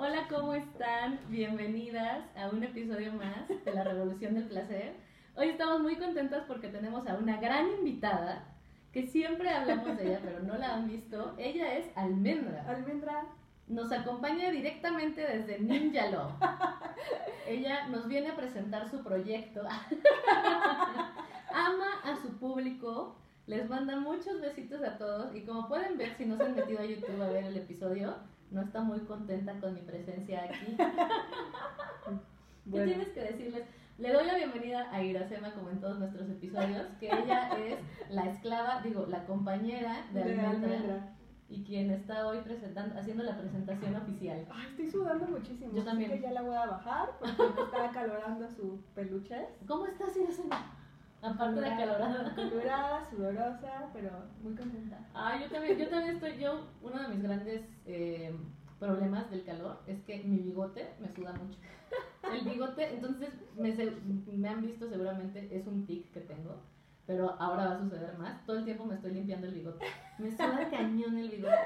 Hola, ¿cómo están? Bienvenidas a un episodio más de La Revolución del Placer. Hoy estamos muy contentas porque tenemos a una gran invitada que siempre hablamos de ella, pero no la han visto. Ella es Almendra. Almendra. Nos acompaña directamente desde Ninja Law. Ella nos viene a presentar su proyecto. Ama a su público. Les manda muchos besitos a todos. Y como pueden ver, si no se han metido a YouTube a ver el episodio, no está muy contenta con mi presencia aquí. ¿Qué tienes que decirles? Le doy la bienvenida a Iracema, como en todos nuestros episodios, que ella es la esclava, digo, la compañera de, De Almendra. y quien está hoy presentando, haciendo la presentación oficial. Ay, estoy sudando muchísimo. Yo también. Así que ya la voy a bajar porque me está acalorando su peluche. ¿Cómo estás, Iracema? Aparte de. Acalorada, sudorosa, pero muy contenta. Ah, yo también, yo también estoy, yo, uno de mis grandes eh, problemas del calor es que mi bigote me suda mucho. El bigote, entonces, me, me han visto seguramente, es un tic que tengo, pero ahora va a suceder más. Todo el tiempo me estoy limpiando el bigote. Me suda cañón el bigote.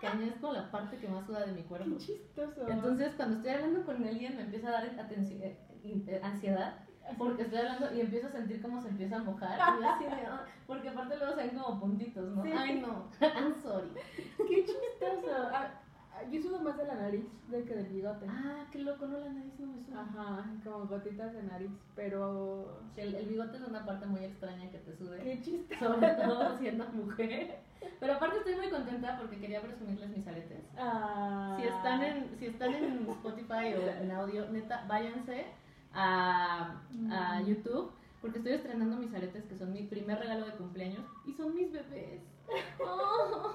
Cañón es como la parte que más suda de mi cuerpo. Qué chistoso. Entonces, cuando estoy hablando con alguien, me empieza a dar atenci- eh, eh, ansiedad. Porque estoy hablando y empiezo a sentir cómo se empieza a mojar. Y yo así de, "Ah", porque aparte luego se ven como puntitos, ¿no? Sí. Ay, no, I'm sorry. Qué chistoso. Ah, ah, yo sudo más de la nariz de que del bigote. Ah, qué loco, no, la nariz no me suda. Ajá, como gotitas de nariz, pero... Sí, el, el bigote es una parte muy extraña que te sude. Qué chistoso. Sobre todo siendo mujer. Pero aparte estoy muy contenta porque quería presumirles mis aretes. Ah. Si están en, si están en Spotify o en audio, neta, váyanse a, a. YouTube porque estoy estrenando mis aretes que son mi primer regalo de cumpleaños y son mis bebés. Oh,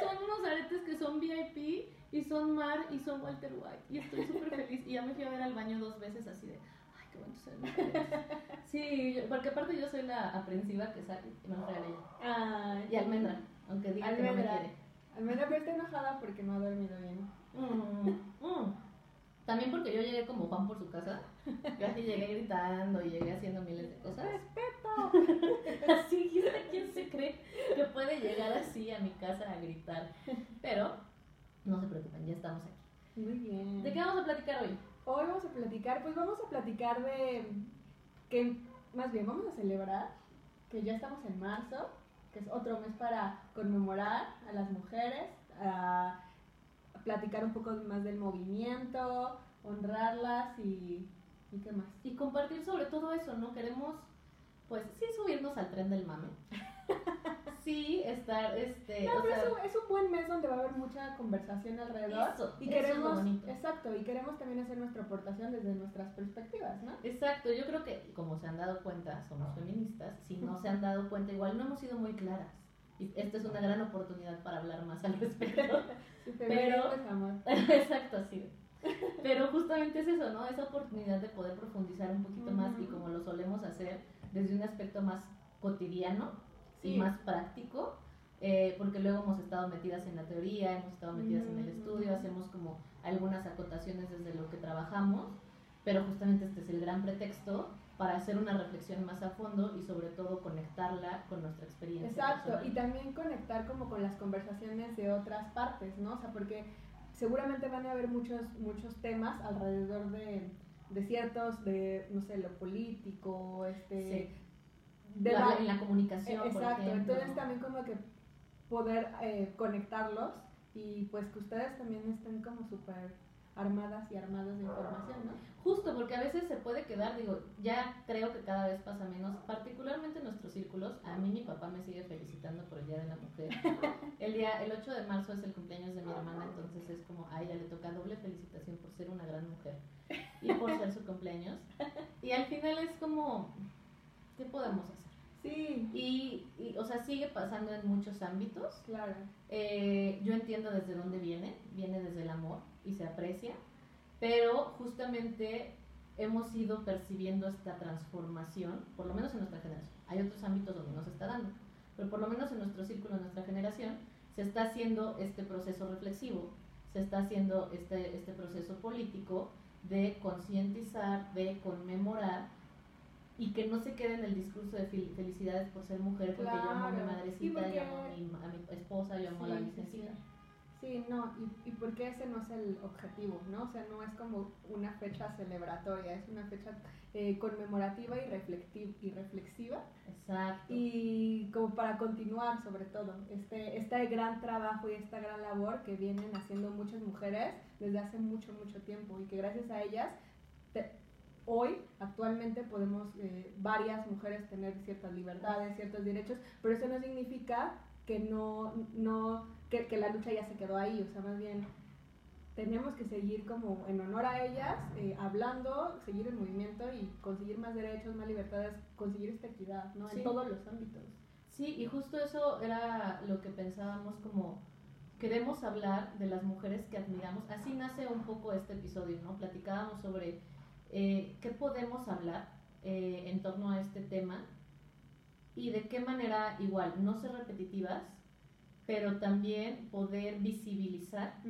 son unos aretes que son VIP y son Mar y son Walter White y estoy súper feliz y ya me fui a ver al baño dos veces así de, ay, qué mis aretes". Sí, yo- porque aparte yo soy la aprensiva que sale y me los regala ella. Y almendra, aunque diga que no me Almendra. quiere. Almendra, pero está enojada porque no ha dormido bien. Mm, mm. También porque yo llegué como Juan por su casa. Yo así llegué gritando y llegué haciendo miles de cosas. ¡Respeto! Así, ¿y usted quién se cree que puede llegar así a mi casa a gritar? Pero no se preocupen, ya estamos aquí. Muy bien. ¿De qué vamos a platicar hoy? Hoy vamos a platicar, pues vamos a platicar de que, más bien, vamos a celebrar que ya estamos en marzo, que es otro mes para conmemorar a las mujeres, a platicar un poco más del movimiento, honrarlas y, y qué más. Y compartir sobre todo eso, ¿no? Queremos, pues, sí subirnos al tren del mame. Sí, estar, este, No, o pero sea, es, un, es un buen mes donde va a haber mucha conversación alrededor. Eso, y eso es lo queremos, bonito. exacto, y queremos también hacer nuestra aportación desde nuestras perspectivas, ¿no? Exacto, yo creo que como se han dado cuenta, somos feministas, si no se han dado cuenta, igual no hemos sido muy claras. Y esta es una gran oportunidad para hablar más al respecto. Sí, Pero- es amor. Exacto, así. Pero justamente es eso, ¿no? Esa oportunidad de poder profundizar un poquito más y como lo solemos hacer desde un aspecto más cotidiano y Sí. más práctico, eh, porque luego hemos estado metidas en la teoría, hemos estado metidas en el estudio, hacemos como algunas acotaciones desde lo que trabajamos, pero justamente este es el gran pretexto para hacer una reflexión más a fondo y sobre todo conectarla con nuestra experiencia. Exacto, personal. y también conectar como con las conversaciones de otras partes, ¿no? O sea, porque seguramente van a haber muchos, muchos temas alrededor de, de ciertos, de, no sé, lo político, este... de La- la- en la comunicación, por Exacto, ejemplo. entonces también como que poder eh, conectarlos y pues que ustedes también estén como súper armadas y armados de información, ¿no? Justo, porque a veces se puede quedar, digo, ya creo que cada vez pasa menos, particularmente en nuestros círculos. A mí mi papá me sigue felicitando por el Día de la Mujer. El día, el 8 de marzo es el cumpleaños de mi hermana, entonces es como a ella le toca doble felicitación por ser una gran mujer y por ser su cumpleaños. Y al final es como, ¿qué podemos hacer? Sí, Y, y, o sea, sigue pasando en muchos ámbitos. claro. Eh, yo entiendo desde dónde viene, viene desde el amor y se aprecia, pero justamente hemos ido percibiendo esta transformación, por lo menos en nuestra generación. Hay otros ámbitos donde no se está dando, pero por lo menos en nuestro círculo, en nuestra generación, se está haciendo este proceso reflexivo, se está haciendo este, este proceso político de concientizar, de conmemorar y que no se quede en el discurso de fel- felicidades por ser mujer, porque yo amo a mi Claro. madrecita, Sí, yo amo a mi, a mi esposa, yo amo a la Sí, sí, sí. Sí, no, y, y porque ese no es el objetivo, ¿no? O sea, no es como una fecha celebratoria, es una fecha eh, conmemorativa y, reflectiva, y reflexiva. Exacto. Y como para continuar, sobre todo, este, este gran trabajo y esta gran labor que vienen haciendo muchas mujeres desde hace mucho, mucho tiempo y que gracias a ellas te- hoy, actualmente, podemos eh, varias mujeres tener ciertas libertades, ciertos derechos, pero eso no significa que no, no que, que la lucha ya se quedó ahí, o sea, más bien tenemos que seguir como en honor a ellas, eh, hablando, seguir el movimiento y conseguir más derechos, más libertades, conseguir esta equidad, ¿no? Sí. En todos los ámbitos. Sí, y justo eso era lo que pensábamos como queremos hablar de las mujeres que admiramos. Así nace un poco este episodio, ¿no? Platicábamos sobre eh, qué podemos hablar eh, en torno a este tema y de qué manera igual no ser repetitivas, pero también poder visibilizar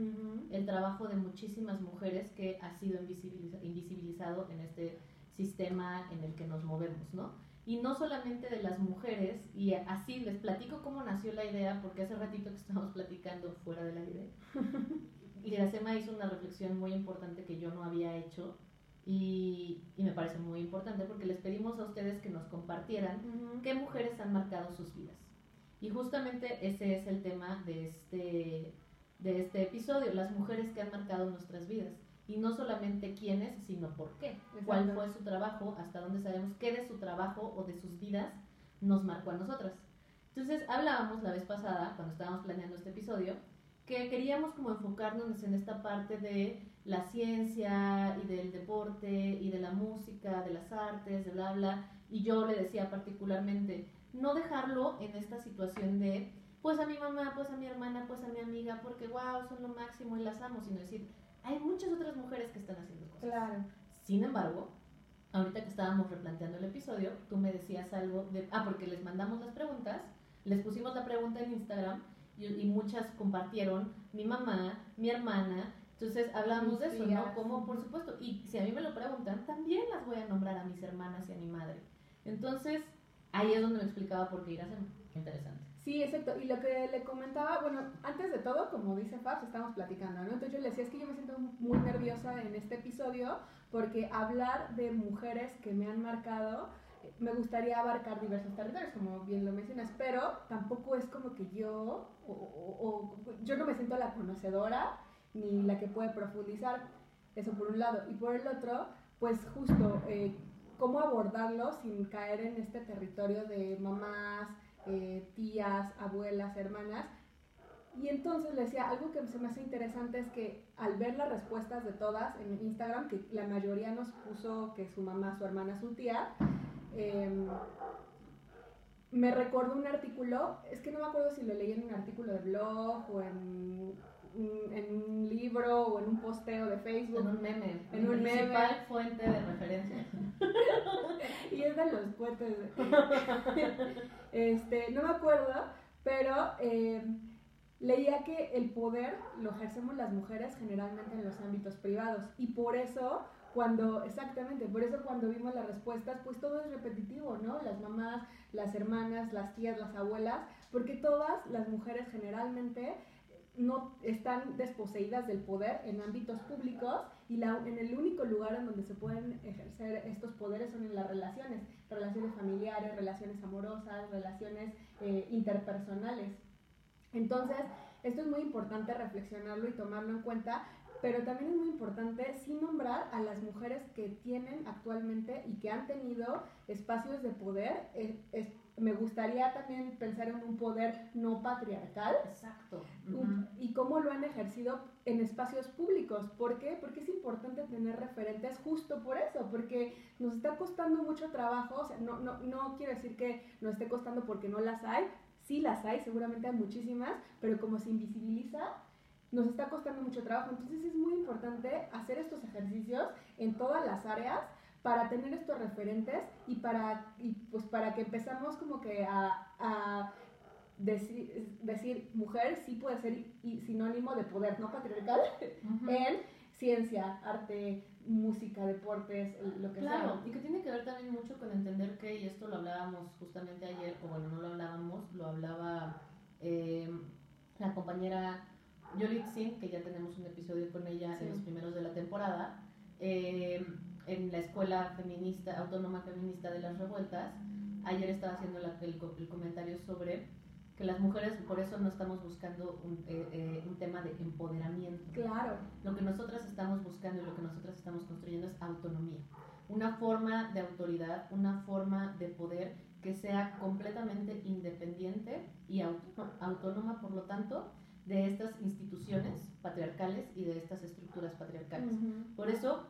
el trabajo de muchísimas mujeres que ha sido invisibiliza- invisibilizado en este sistema en el que nos movemos, ¿no? Y no solamente de las mujeres, y así les platico cómo nació la idea, porque hace ratito que estábamos platicando fuera del aire, y Iracema hizo una reflexión muy importante que yo no había hecho, y, y me parece muy importante porque les pedimos a ustedes que nos compartieran qué mujeres han marcado sus vidas. Y justamente ese es el tema de este, de este episodio, las mujeres que han marcado nuestras vidas. Y no solamente quiénes, sino por qué. Cuál Exacto. fue su trabajo, hasta dónde sabemos qué de su trabajo o de sus vidas nos marcó a nosotras. Entonces hablábamos la vez pasada, cuando estábamos planeando este episodio, que queríamos como enfocarnos en esta parte de la ciencia y del deporte y de la música, de las artes, de bla, bla. Y yo le decía particularmente, no dejarlo en esta situación de, pues a mi mamá, pues a mi hermana, pues a mi amiga, porque wow, son lo máximo y las amo, sino decir, hay muchas otras mujeres que están haciendo cosas. Claro. Sin embargo, ahorita que estábamos replanteando el episodio, tú me decías algo de, ah, porque les mandamos las preguntas, les pusimos la pregunta en Instagram y, y muchas compartieron, mi mamá, mi hermana, entonces hablamos de eso. ¿no? Como, por supuesto, y si a mí me lo preguntan, también las voy a nombrar a mis hermanas y a mi madre. Entonces, ahí es donde me explicaba por qué ir a hacer. Interesante. Sí, exacto. Y lo que le comentaba, bueno, antes de todo, como dice Fabs, estamos platicando, ¿no? Entonces yo le decía, es que yo me siento muy nerviosa en este episodio porque hablar de mujeres que me han marcado, me gustaría abarcar diversos territorios, como bien lo mencionas, pero tampoco es como que yo, o, o- o- yo no me siento la conocedora ni la que puede profundizar, eso por un lado. Y por el otro, pues justo, eh, cómo abordarlo sin caer en este territorio de mamás, eh, tías, abuelas, hermanas. Y entonces le decía, algo que se me hace interesante es que al ver las respuestas de todas en Instagram, que la mayoría nos puso que su mamá, su hermana, su tía, em, me recordó un artículo, es que no me acuerdo si lo leí en un artículo de blog o en, en un libro o en un posteo de Facebook. En un meme. En un meme. principal fuente de referencia. y es de los cohetes. este, no me acuerdo, pero eh, leía que el poder lo ejercemos las mujeres generalmente en los ámbitos privados y por eso cuando, exactamente, por eso cuando vimos las respuestas, pues todo es repetitivo, ¿no? Las mamás, las hermanas, las tías, las abuelas, porque todas las mujeres generalmente no están desposeídas del poder en ámbitos públicos y en el único lugar en donde se pueden ejercer estos poderes son en las relaciones, relaciones familiares, relaciones amorosas, relaciones eh, interpersonales. Entonces, esto es muy importante reflexionarlo y tomarlo en cuenta, pero también es muy importante sí nombrar a las mujeres que tienen actualmente y que han tenido espacios de poder. Eh, me gustaría también pensar en un poder no patriarcal Exacto. y cómo lo han ejercido en espacios públicos. ¿Por qué? Porque es importante tener referentes justo por eso, porque nos está costando mucho trabajo, o sea, no, no, no quiero decir que nos esté costando porque no las hay, sí las hay, seguramente hay muchísimas, pero como se invisibiliza, nos está costando mucho trabajo. Entonces es muy importante hacer estos ejercicios en todas las áreas para tener estos referentes y para, y pues para que empezamos como que a, a decir, decir mujer sí puede ser y sinónimo de poder no patriarcal en ciencia, arte, música, deportes, lo que Claro, sea. y que tiene que ver también mucho con entender que, y esto lo hablábamos justamente ayer, o bueno, no lo hablábamos, lo hablaba eh, la compañera Yolit Singh, que ya tenemos un episodio con ella en los primeros de la temporada, eh, en la Escuela Feminista, Autónoma Feminista de las Revueltas, ayer estaba haciendo el, el, comentario sobre que las mujeres, por eso no estamos buscando un, eh, eh, un, tema de empoderamiento. Claro. Lo que nosotras estamos buscando y lo que nosotras estamos construyendo es autonomía. Una forma de autoridad, una forma de poder que sea completamente independiente y autónoma, por lo tanto, de estas instituciones patriarcales y de estas estructuras patriarcales. Por eso,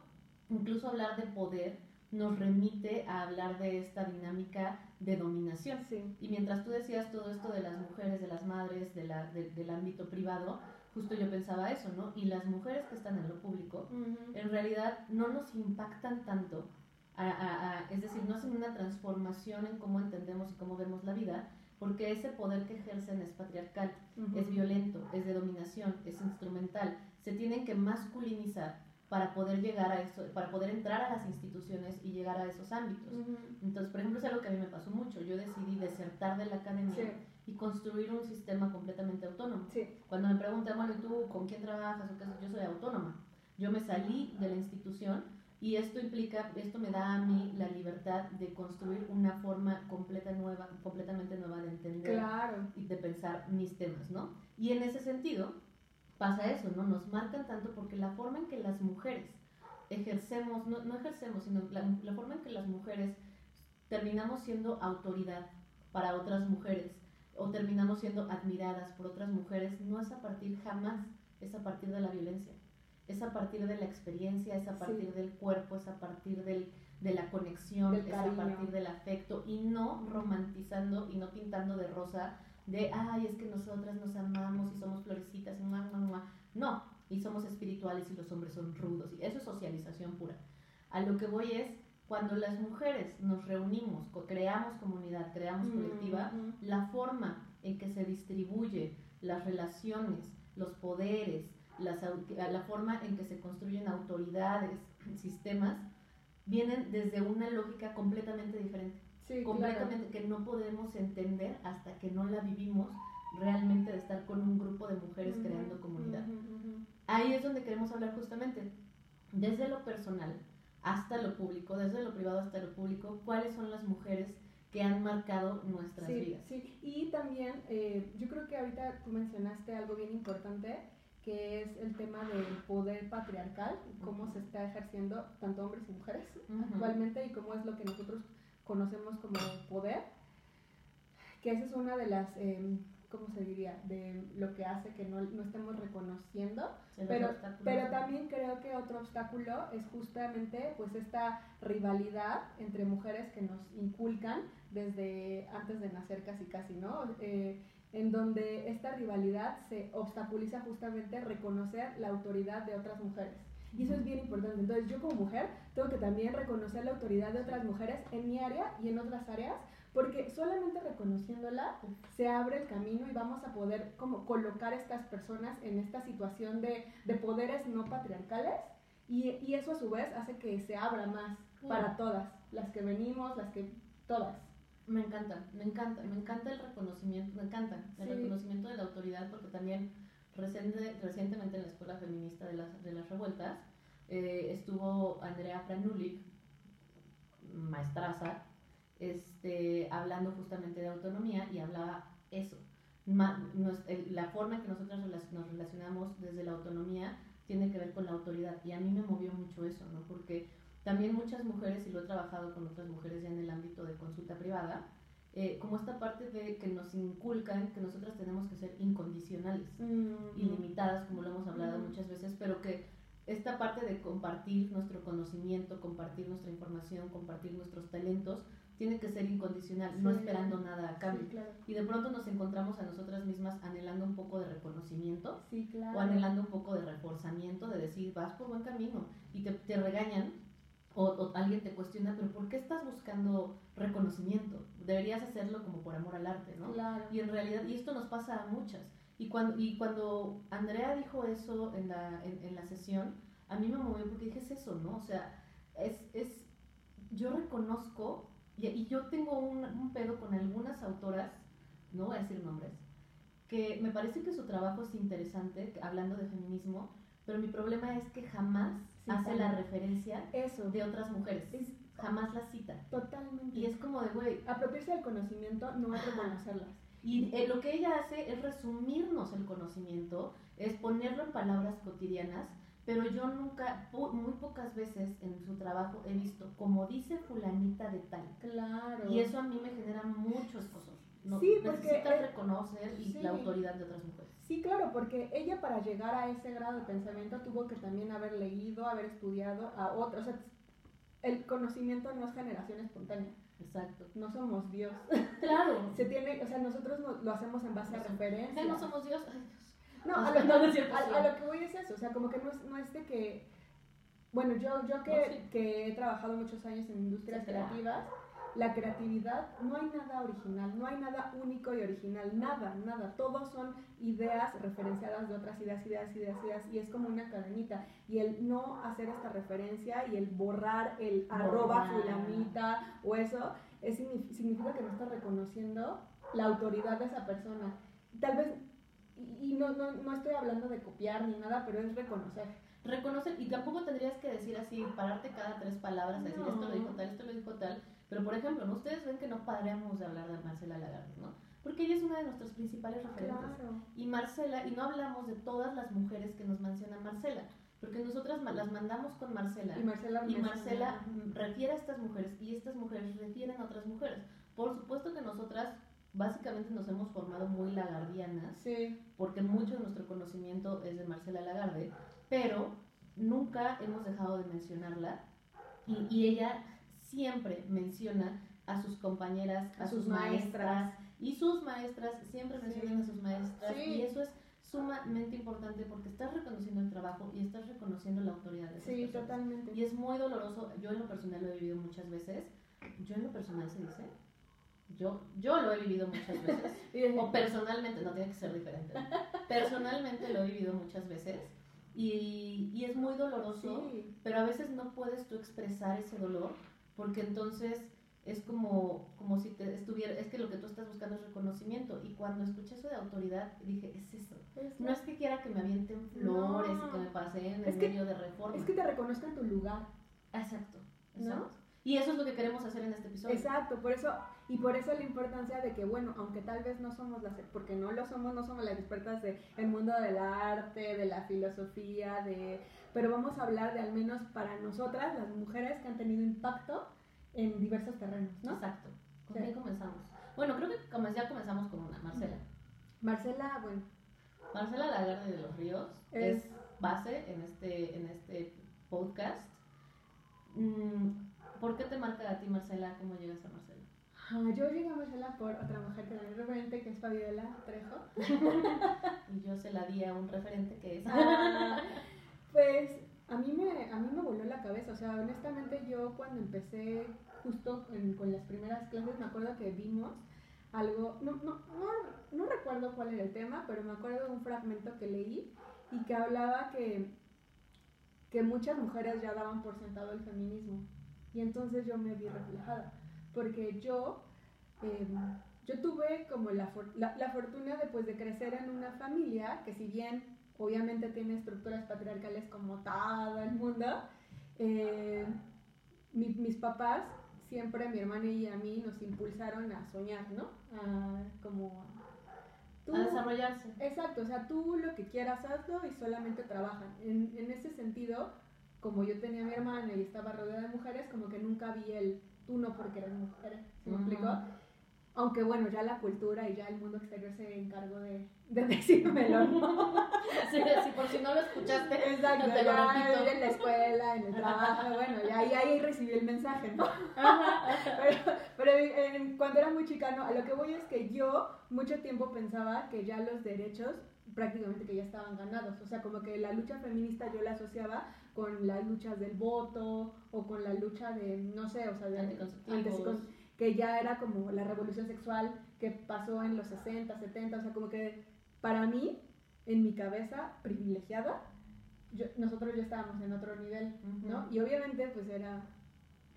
incluso hablar de poder nos remite a hablar de esta dinámica de dominación. Y mientras tú decías todo esto de las mujeres, de las madres, de la, del ámbito privado, justo yo pensaba eso, ¿no? Y las mujeres que están en lo público, en realidad no nos impactan tanto es decir, no hacen una transformación en cómo entendemos y cómo vemos la vida, porque ese poder que ejercen es patriarcal, es violento, es de dominación, es instrumental. Se tienen que masculinizar para poder llegar a eso, para poder entrar a las instituciones y llegar a esos ámbitos. Entonces, por ejemplo, es algo que a mí me pasó mucho. Yo decidí desertar de la academia y construir un sistema completamente autónomo. Cuando me preguntan, bueno, ¿y tú con quién trabajas? O qué? Yo soy autónoma. Yo me salí de la institución y esto implica, esto me da a mí la libertad de construir una forma completa nueva, completamente nueva de entender y de pensar mis temas, ¿no? Y en ese sentido pasa eso, ¿no? Nos marcan tanto porque la forma en que las mujeres ejercemos, no, no ejercemos, sino la, la forma en que las mujeres terminamos siendo autoridad para otras mujeres o terminamos siendo admiradas por otras mujeres, no es a partir jamás, es a partir de la violencia. Es a partir de la experiencia, es a partir del cuerpo, es a partir del, de la conexión, es a partir del afecto y no romantizando y no pintando de rosa de, ay, es que nosotras nos amamos y somos florecitas y No, y somos espirituales y los hombres son rudos. Y eso es socialización pura. A lo que voy es, cuando las mujeres nos reunimos, creamos comunidad, creamos colectiva, la forma en que se distribuye las relaciones, los poderes, la forma en que se construyen autoridades, sistemas, vienen desde una lógica completamente diferente. Completamente que no podemos entender hasta que no la vivimos realmente de estar con un grupo de mujeres creando comunidad. Ahí es donde queremos hablar justamente, desde lo personal hasta lo público, desde lo privado hasta lo público, cuáles son las mujeres que han marcado nuestras vidas. Sí, y también eh, yo creo que ahorita tú mencionaste algo bien importante que es el tema del poder patriarcal, cómo se está ejerciendo tanto hombres y mujeres actualmente y cómo es lo que nosotros conocemos como poder, que esa es una de las, eh, ¿cómo se diría?, de lo que hace que no, no estemos reconociendo, pero, pero también creo que otro obstáculo es justamente pues esta rivalidad entre mujeres que nos inculcan desde antes de nacer casi casi, ¿no? Eh, en donde esta rivalidad se obstaculiza justamente reconocer la autoridad de otras mujeres. Y eso es bien importante. Entonces yo como mujer tengo que también reconocer la autoridad de otras mujeres en mi área y en otras áreas, porque solamente reconociéndola se abre el camino y vamos a poder como colocar a estas personas en esta situación de, de poderes no patriarcales y, y, eso a su vez hace que se abra más para todas, las que venimos, las que todas. Me encanta, me encanta, me encanta el reconocimiento, me encanta el reconocimiento de la autoridad porque también reciente, recientemente en la Escuela Feminista de las, de las Revueltas eh, estuvo Andrea Franulik, maestraza, este, hablando justamente de autonomía y hablaba eso. la forma en que nosotros nos relacionamos desde la autonomía tiene que ver con la autoridad y a mí me movió mucho eso, ¿no? Porque también muchas mujeres, y lo he trabajado con otras mujeres ya en el ámbito de consulta privada, eh, como esta parte de que nos inculcan que nosotras tenemos que ser incondicionales, mm. ilimitadas, como lo hemos hablado mm. muchas veces, pero que esta parte de compartir nuestro conocimiento, compartir nuestra información, compartir nuestros talentos, tiene que ser incondicional, no esperando nada a cambio. Y de pronto nos encontramos a nosotras mismas anhelando un poco de reconocimiento o anhelando un poco de reforzamiento, de decir, vas por buen camino, y te, te regañan o, alguien te cuestiona, pero ¿por qué estás buscando reconocimiento? Deberías hacerlo como por amor al arte, ¿no? Y en realidad, y esto nos pasa a muchas. Y cuando, y cuando Andrea dijo eso en la, en, la sesión, a mí me movió porque dije, es eso, ¿no? O sea, es, es yo reconozco, y, y yo tengo un, un pedo con algunas autoras, no voy a decir nombres, que me parece que su trabajo es interesante, hablando de feminismo, pero mi problema es que jamás hace la referencia Eso. de otras mujeres. Es- Jamás la cita. Totalmente. Y es como de, güey, Apropiarse del conocimiento no es reconocerlas. Y eh, lo que ella hace es resumirnos el conocimiento, es ponerlo en palabras cotidianas, pero yo nunca, po- muy pocas veces en su trabajo he visto, como dice fulanita de tal. Claro. Y eso a mí me genera muchos cosas. No, Sí, porque es- reconocer y sí. la autoridad de otras mujeres. Sí, claro, porque ella para llegar a ese grado de pensamiento tuvo que también haber leído, haber estudiado a otros. O sea, el conocimiento no es generación espontánea. Exacto. No somos Dios. Claro. Se tiene, o sea, nosotros no- lo hacemos en base a No somos- referencias. No somos Dios. Ay, Dios. No, a lo, cierto, a- a lo que voy es eso, o sea, como que no es, no es de que, bueno, yo, yo que, sí. que he trabajado muchos años en industrias creativas, la creatividad, no hay nada original, no hay nada único y original, nada, nada, todos son ideas referenciadas de otras ideas, ideas, ideas, ideas, y es como una cadenita, y el no hacer esta referencia y el borrar el arroba fulanita o eso, es, signi- significa que no estás reconociendo la autoridad de esa persona. Tal vez y, y no, no, no estoy hablando de copiar ni nada, pero es reconocer. reconocer y tampoco tendrías que decir así, pararte cada tres palabras, a decir No. esto lo dijo tal, esto lo dijo tal, pero por ejemplo, ¿no? ustedes ven que no paramos de hablar de Marcela Lagarde, ¿no? Porque ella es una de nuestras principales referentes. Claro. Y Marcela, y no hablamos de todas las mujeres que nos menciona Marcela, porque nosotras las mandamos con Marcela Y Marcela, y Marcela mm, refiere a estas mujeres y estas mujeres refieren a otras mujeres. Por supuesto que nosotras básicamente nos hemos formado muy lagardianas Sí, porque mucho de nuestro conocimiento es de Marcela Lagarde, pero nunca hemos dejado de mencionarla y, y ella siempre menciona a sus compañeras, a, A sus, sus maestras, maestras. y sus maestras siempre Sí. mencionan a sus maestras Sí. y eso es sumamente importante porque estás reconociendo el trabajo y estás reconociendo la autoridad de esas sí, personas. totalmente. Y es muy doloroso, yo en lo personal lo he vivido muchas veces, yo en lo personal se dice, yo, yo lo he vivido muchas veces, o personalmente, no tiene que ser diferente. Personalmente lo he vivido muchas veces y, y es muy doloroso, sí, pero a veces no puedes tú expresar ese dolor porque entonces es como, como si te estuviera, es que lo que tú estás buscando es reconocimiento y cuando escuché eso de autoridad dije, es eso. es, No es que quiera que me avienten flores No. y que me pasen en Es que- medio de reforma. es que te reconozcan tu lugar. Exacto, ¿No? exacto. Y eso es lo que queremos hacer en este episodio. Exacto, por eso, y por eso la importancia de que, bueno, aunque tal vez no somos las, porque no lo somos, no somos las expertas del mundo del arte, de la filosofía, de, pero vamos a hablar de al menos para nosotras, las mujeres que han tenido impacto en diversos terrenos, ¿no? Exacto. ¿Con Sí. quién comenzamos? Bueno, creo que ya comenzamos con una, Marcela. Marcela, bueno, Marcela Lagarde de los Ríos Es- es, base en este, en este podcast. Mm, ¿Por qué te marca a ti, Marcela? ¿Cómo llegas a Marcela? ah, yo llegué a Marcela por otra mujer que también es referente, que es Fabiola Trejo. Y yo se la di a un referente que es. Ah, pues a mí, me, a mí me voló la cabeza, o sea, honestamente yo cuando empecé justo con las primeras clases me acuerdo que vimos algo, no, no, no, no recuerdo cuál era el tema, pero me acuerdo de un fragmento que leí y que hablaba que, que muchas mujeres ya daban por sentado el feminismo. Y entonces yo me vi reflejada, porque yo... em, yo tuve como la, la, la fortuna de, pues, de crecer en una familia que si bien obviamente tiene estructuras patriarcales como todo el mundo, eh, mi- mis papás siempre, mi hermana y a mí, nos impulsaron a soñar, ¿no? A, como... tú- a desarrollarse. Exacto, o sea, tú lo que quieras hazlo y solamente trabajan. En, en ese sentido, como yo tenía a mi hermana y estaba rodeada de mujeres, como que nunca vi el tú no porque eres mujer, ¿se me explicó? Aunque bueno, ya la cultura y ya el mundo exterior se encargó de, de decírmelo, ¿no? Sí, sí, por si no lo escuchaste, Exacto, no te lo repito. en la escuela, en el trabajo, bueno, ya y ahí recibí el mensaje, ¿no? Ajá, ajá. Pero, pero en- cuando era muy chica, no, a lo que voy es que yo mucho tiempo pensaba que ya los derechos prácticamente que ya estaban ganados, o sea, como que la lucha feminista yo la asociaba con las luchas del voto o con la lucha de, no sé, o sea, de Anticonceptivos. Que ya era como la revolución sexual que pasó en los 60, 70, o sea, como que para mí, en mi cabeza privilegiada, yo- nosotros ya estábamos en otro nivel, ¿no? Y obviamente pues era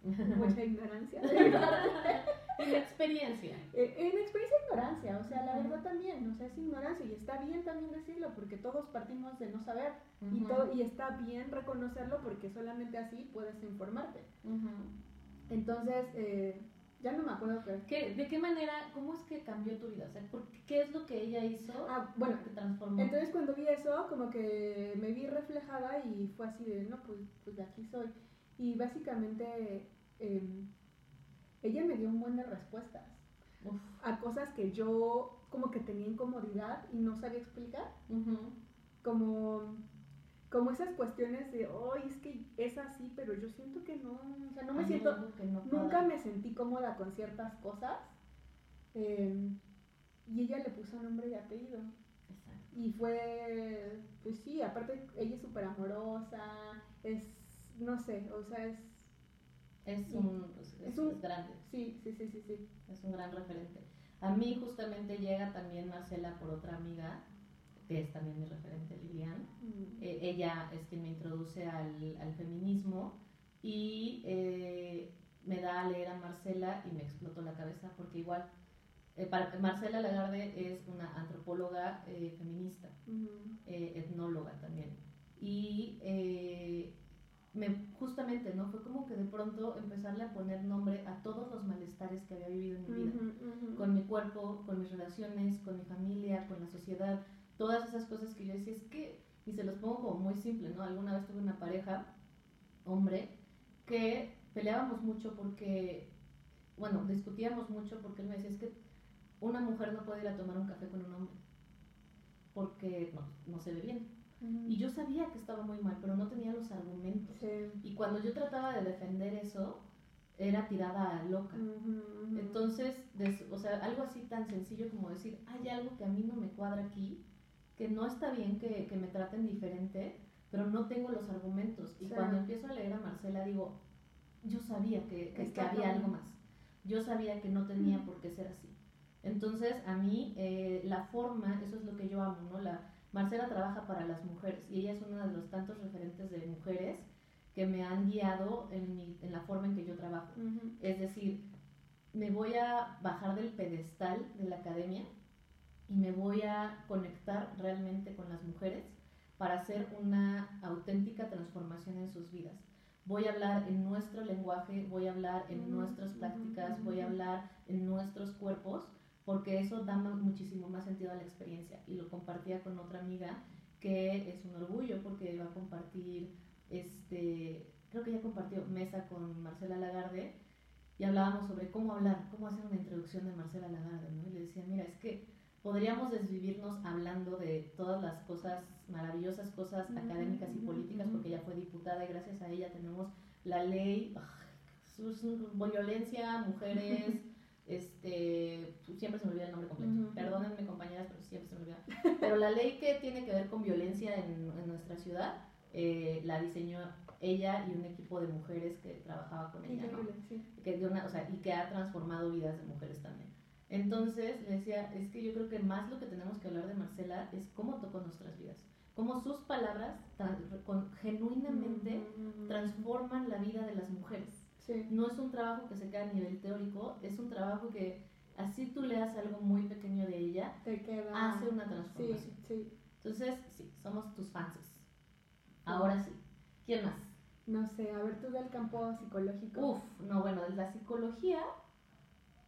mucha ignorancia. Inexperiencia. Eh, en experiencia ignorancia, o sea, la verdad también, o sea, es ignorancia y está bien también decirlo porque todos partimos de no saber y, todo, y está bien reconocerlo porque solamente así puedes informarte. Entonces, eh, ya no me acuerdo qué. ¿Qué- ¿De qué manera, cómo es que cambió tu vida? O sea, ¿por qué, ¿qué es lo que ella hizo Ah, bueno, que transformó? Entonces cuando vi eso, como que me vi reflejada y fue así de, no, pues, pues de aquí soy. Y básicamente em, ella me dio un buen de respuestas Uf. a cosas que yo como que tenía incomodidad y no sabía explicar. Como, como esas cuestiones de, oh, es que es así, pero yo siento que no, o sea, no me siento, no nunca me sentí cómoda con ciertas cosas. em, y ella le puso nombre y apellido. Exacto. Y fue, pues sí, aparte ella es súper amorosa, es, no sé, o sea, es, Es un, es, Es es- un- es grande, sí, sí, sí, sí, sí. es un gran referente. A mí justamente llega también Marcela por otra amiga, que es también mi referente, Lilian. Mm. Eh, ella es quien me introduce al, al feminismo y eh, me da a leer a Marcela y me explotó la cabeza porque igual eh, para- Marcela Lagarde es una antropóloga feminista, eh, etnóloga también. Y me, justamente, ¿no? Fue como que de pronto empezarle a poner nombre a todos los malestares que había vivido en mi vida Ujú, ujú. con mi cuerpo, con mis relaciones, con mi familia, con la sociedad, todas esas cosas que yo decía, es que, y se los pongo como muy simple, ¿no? Alguna vez tuve una pareja, hombre, que peleábamos mucho porque, bueno, discutíamos mucho porque él me decía, es que una mujer no puede ir a tomar un café con un hombre, porque no, no se ve bien. Y yo sabía que estaba muy mal, pero no tenía los argumentos. Sí. Y cuando yo trataba de defender eso, era tirada loca. Entonces, des- o sea, algo así tan sencillo como decir, hay algo que a mí no me cuadra aquí, que no está bien que, que me traten diferente, pero no tengo los argumentos. Y Sí. cuando empiezo a leer a Marcela, digo, yo sabía que, que- había algo más. Yo sabía que no tenía por qué ser así. Entonces, a mí, eh, la forma, eso es lo que yo amo, ¿no? La, Marcela trabaja para las mujeres y ella es una de los tantos referentes de mujeres que me han guiado en, mi- en la forma en que yo trabajo. Es decir, me voy a bajar del pedestal de la academia y me voy a conectar realmente con las mujeres para hacer una auténtica transformación en sus vidas. Voy a hablar en nuestro lenguaje, voy a hablar en Mm, nuestras ujú, prácticas, voy a ujú. hablar en nuestros cuerpos, porque eso da muchísimo más sentido a la experiencia. Y lo compartía con otra amiga que es un orgullo porque va a compartir, este, creo que ya compartió mesa con Marcela Lagarde y hablábamos sobre cómo hablar, cómo hacer una introducción de Marcela Lagarde, ¿no? Y le decía, mira, es que podríamos desvivirnos hablando de todas las cosas, maravillosas cosas académicas y políticas, porque ella fue diputada y gracias a ella tenemos la ley, sus- violencia, mujeres, este, siempre se me olvida el nombre completo, perdónenme compañeras, pero siempre se me olvida. Pero la ley que tiene que ver con violencia en, en nuestra ciudad, eh, la diseñó ella y un equipo de mujeres que trabajaba con ella, ¿no? Sí. que de una, o sea, y que ha transformado vidas de mujeres también. Entonces, le decía, es que yo creo que más lo que tenemos que hablar de Marcela es cómo tocó nuestras vidas, cómo sus palabras tan- con- genuinamente ujú. transforman la vida de las mujeres. Sí. No es un trabajo que se queda a nivel teórico, es un trabajo que así tú leas algo muy pequeño de ella, Te queda. hace una Sí, transformación. sí. Entonces, sí, somos tus fans. Ahora sí. ¿Quién más? No sé, a ver tú del campo psicológico. Uf, no, bueno, de la psicología.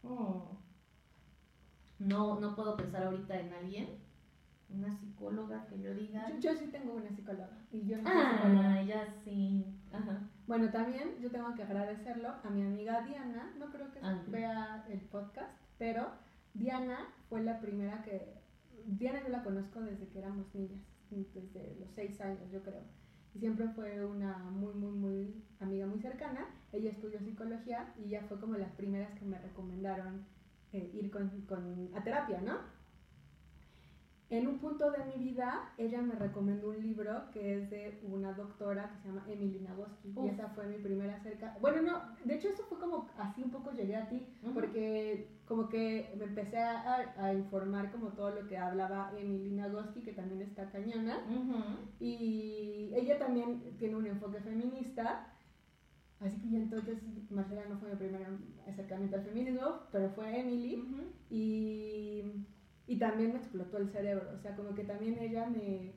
mm, No, no puedo pensar ahorita en alguien. Una psicóloga que yo diga. Yo, yo sí tengo una psicóloga y yo no soy psicóloga. Ah, ya sí. Ajá. Bueno, también yo tengo que agradecerlo a mi amiga Diana, no creo que Ah. vea el podcast, pero Diana fue la primera que... Diana yo la conozco desde que éramos niñas, desde los seis años yo creo. Y siempre fue una muy, muy, muy amiga muy cercana. Ella estudió psicología y ya fue como las primeras que me recomendaron eh, ir con, con- a terapia, ¿no? En un punto de mi vida, ella me recomendó un libro que es de una doctora que se llama Emily Nagoski. Y esa fue mi primera acerca. Bueno, no, de hecho eso fue como así un poco llegué a ti, Ujú. porque como que me empecé a, a informar como todo lo que hablaba Emily Nagoski, que también está cañona. Ujú. Y ella también tiene un enfoque feminista. Así que ya entonces Marcela no fue mi primer acercamiento al feminismo, pero fue Emily. y, y, también me explotó el cerebro. O sea, como que también ella me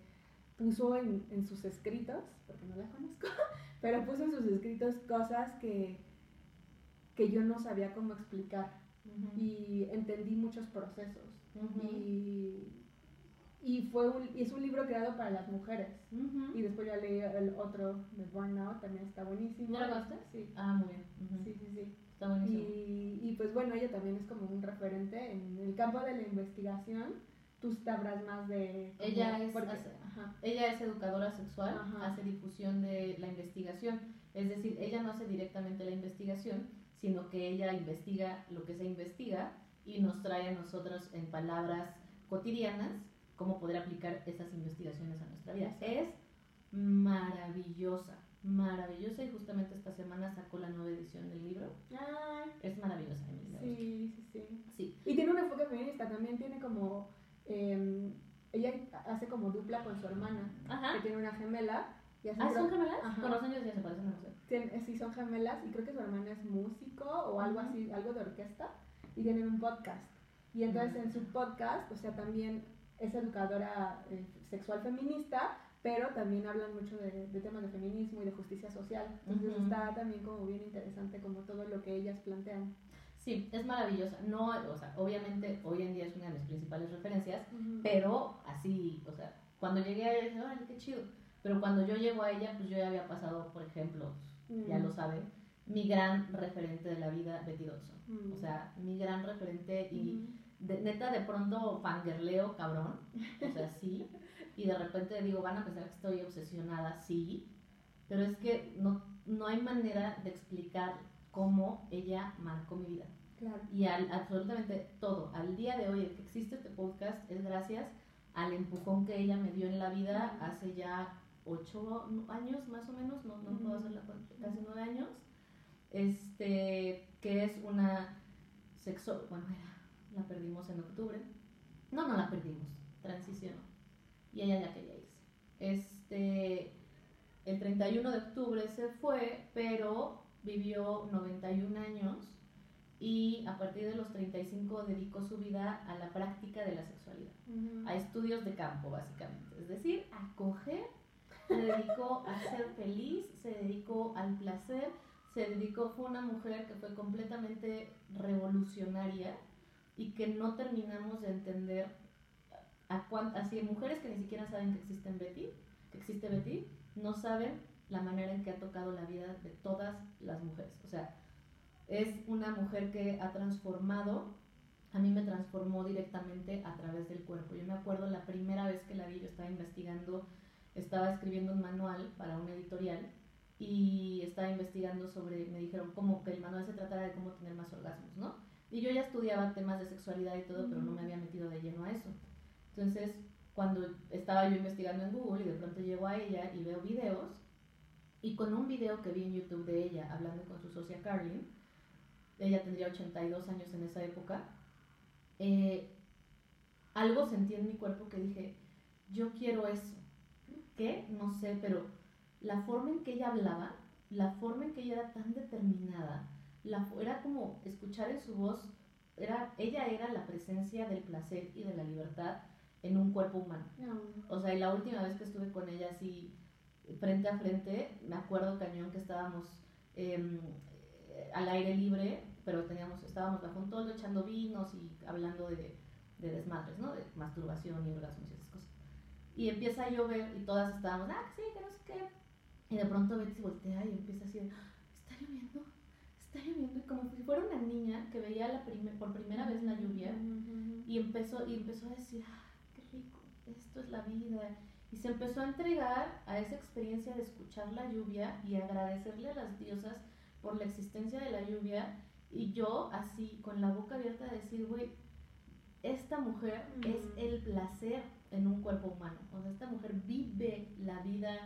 puso en, en sus escritos, porque no la conozco, pero puso en sus escritos cosas que, que yo no sabía cómo explicar. Y entendí muchos procesos. Y y fue un, es un libro creado para las mujeres. Y después ya leí el otro de Burnout, también está buenísimo. ¿Ya lo contaste? Sí. Ah, muy bien. Sí, sí, sí. Está buenísimo. Y, y, pues bueno, ella también es como un referente en el campo de la investigación. Tú sabrás más de... ella, es, ella es educadora sexual, hace difusión de la investigación. Es decir, ella no hace directamente la investigación, sino que ella investiga lo que se investiga y nos trae a nosotros en palabras cotidianas cómo poder aplicar esas investigaciones a nuestra vida. Es maravillosa, maravillosa y justamente esta semana sacó la nueva edición del libro. Es maravillosa, Sí, sí, sí, sí. Y tiene un enfoque feminista, también tiene como... Em, ella hace como dupla con su hermana, que tiene una gemela. Y ¿Ah, son gemelas? Con los años ya se parecen, no sé. sí, son gemelas y creo que su hermana es músico o algo así, algo de orquesta y tienen un podcast. Y entonces en su podcast, o sea, también es educadora eh, sexual feminista, pero también hablan mucho de, temas de feminismo y de justicia social. Entonces está también como bien interesante como todo lo que ellas plantean. Sí, es maravillosa. No, o sea, obviamente hoy en día es una de mis principales referencias, pero así, o sea, cuando llegué a ella dije, ay, qué chido. Pero cuando yo llego a ella, pues yo ya había pasado, por ejemplo, ya lo saben, mi gran referente de la vida, Betty Dodson. O sea, mi gran referente y de, neta de pronto fangirleo cabrón, o sea, sí, y de repente digo, van a pensar que estoy obsesionada, sí, pero es que no, no hay manera de explicar cómo ella marcó mi vida. Claro. Y al, absolutamente todo, al día de hoy, el que existe este podcast es gracias al empujón que ella me dio en la vida hace ya ocho años más o menos, no, no puedo hacer la casi nueve años, este, que es una sexo, bueno, era la perdimos en octubre. No, no la perdimos, transicionó. Y ella ya quería irse. Este, el 31 de octubre se fue, pero vivió 91 años y a partir de los 35 dedicó su vida a la práctica de la sexualidad, a estudios de campo básicamente, es decir, a coger, se dedicó a ser feliz, se dedicó al placer, se dedicó, fue una mujer que fue completamente revolucionaria y que no terminamos de entender a cuántas, así mujeres que ni siquiera saben que existen Betty, que existe Betty, no saben la manera en que ha tocado la vida de todas las mujeres. O sea, es una mujer que ha transformado, a mí me transformó directamente a través del cuerpo. Yo me acuerdo la primera vez que la vi, yo estaba investigando, estaba escribiendo un manual para una editorial y estaba investigando sobre, me dijeron como que el manual se tratara de cómo tener más orgasmos, ¿no? Y yo ya estudiaba temas de sexualidad y todo, pero no me había metido de lleno a eso. Entonces, cuando estaba yo investigando en Google y de pronto llego a ella y veo videos, y con un video que vi en YouTube de ella hablando con su socia Carlin, ella tendría 82 años en esa época, eh, algo sentí en mi cuerpo que dije, yo quiero eso. ¿Qué? No sé, pero la forma en que ella hablaba, la forma en que ella era tan determinada, la, era como escuchar en su voz, era, ella era la presencia del placer y de la libertad en un cuerpo humano. O sea, y la última vez que estuve con ella así frente a frente, me acuerdo cañón que estábamos em, al aire libre, pero teníamos, estábamos bajo un toldo echando vinos y hablando de, de desmadres, ¿no? De masturbación y orgasmos y esas cosas. Y empieza a llover y todas estábamos, ah, sí, que no sé qué. Y de pronto Betsy voltea y empieza así, ah, está lloviendo está lloviendo, como si fuera una niña que veía la por primera vez la lluvia y, empezó, y empezó a decir, ah, qué rico, esto es la vida. Y se empezó a entregar a esa experiencia de escuchar la lluvia y agradecerle a las diosas por la existencia de la lluvia. Y yo así, con la boca abierta, a decir, güey, esta mujer es el placer en un cuerpo humano. O sea, esta mujer vive la vida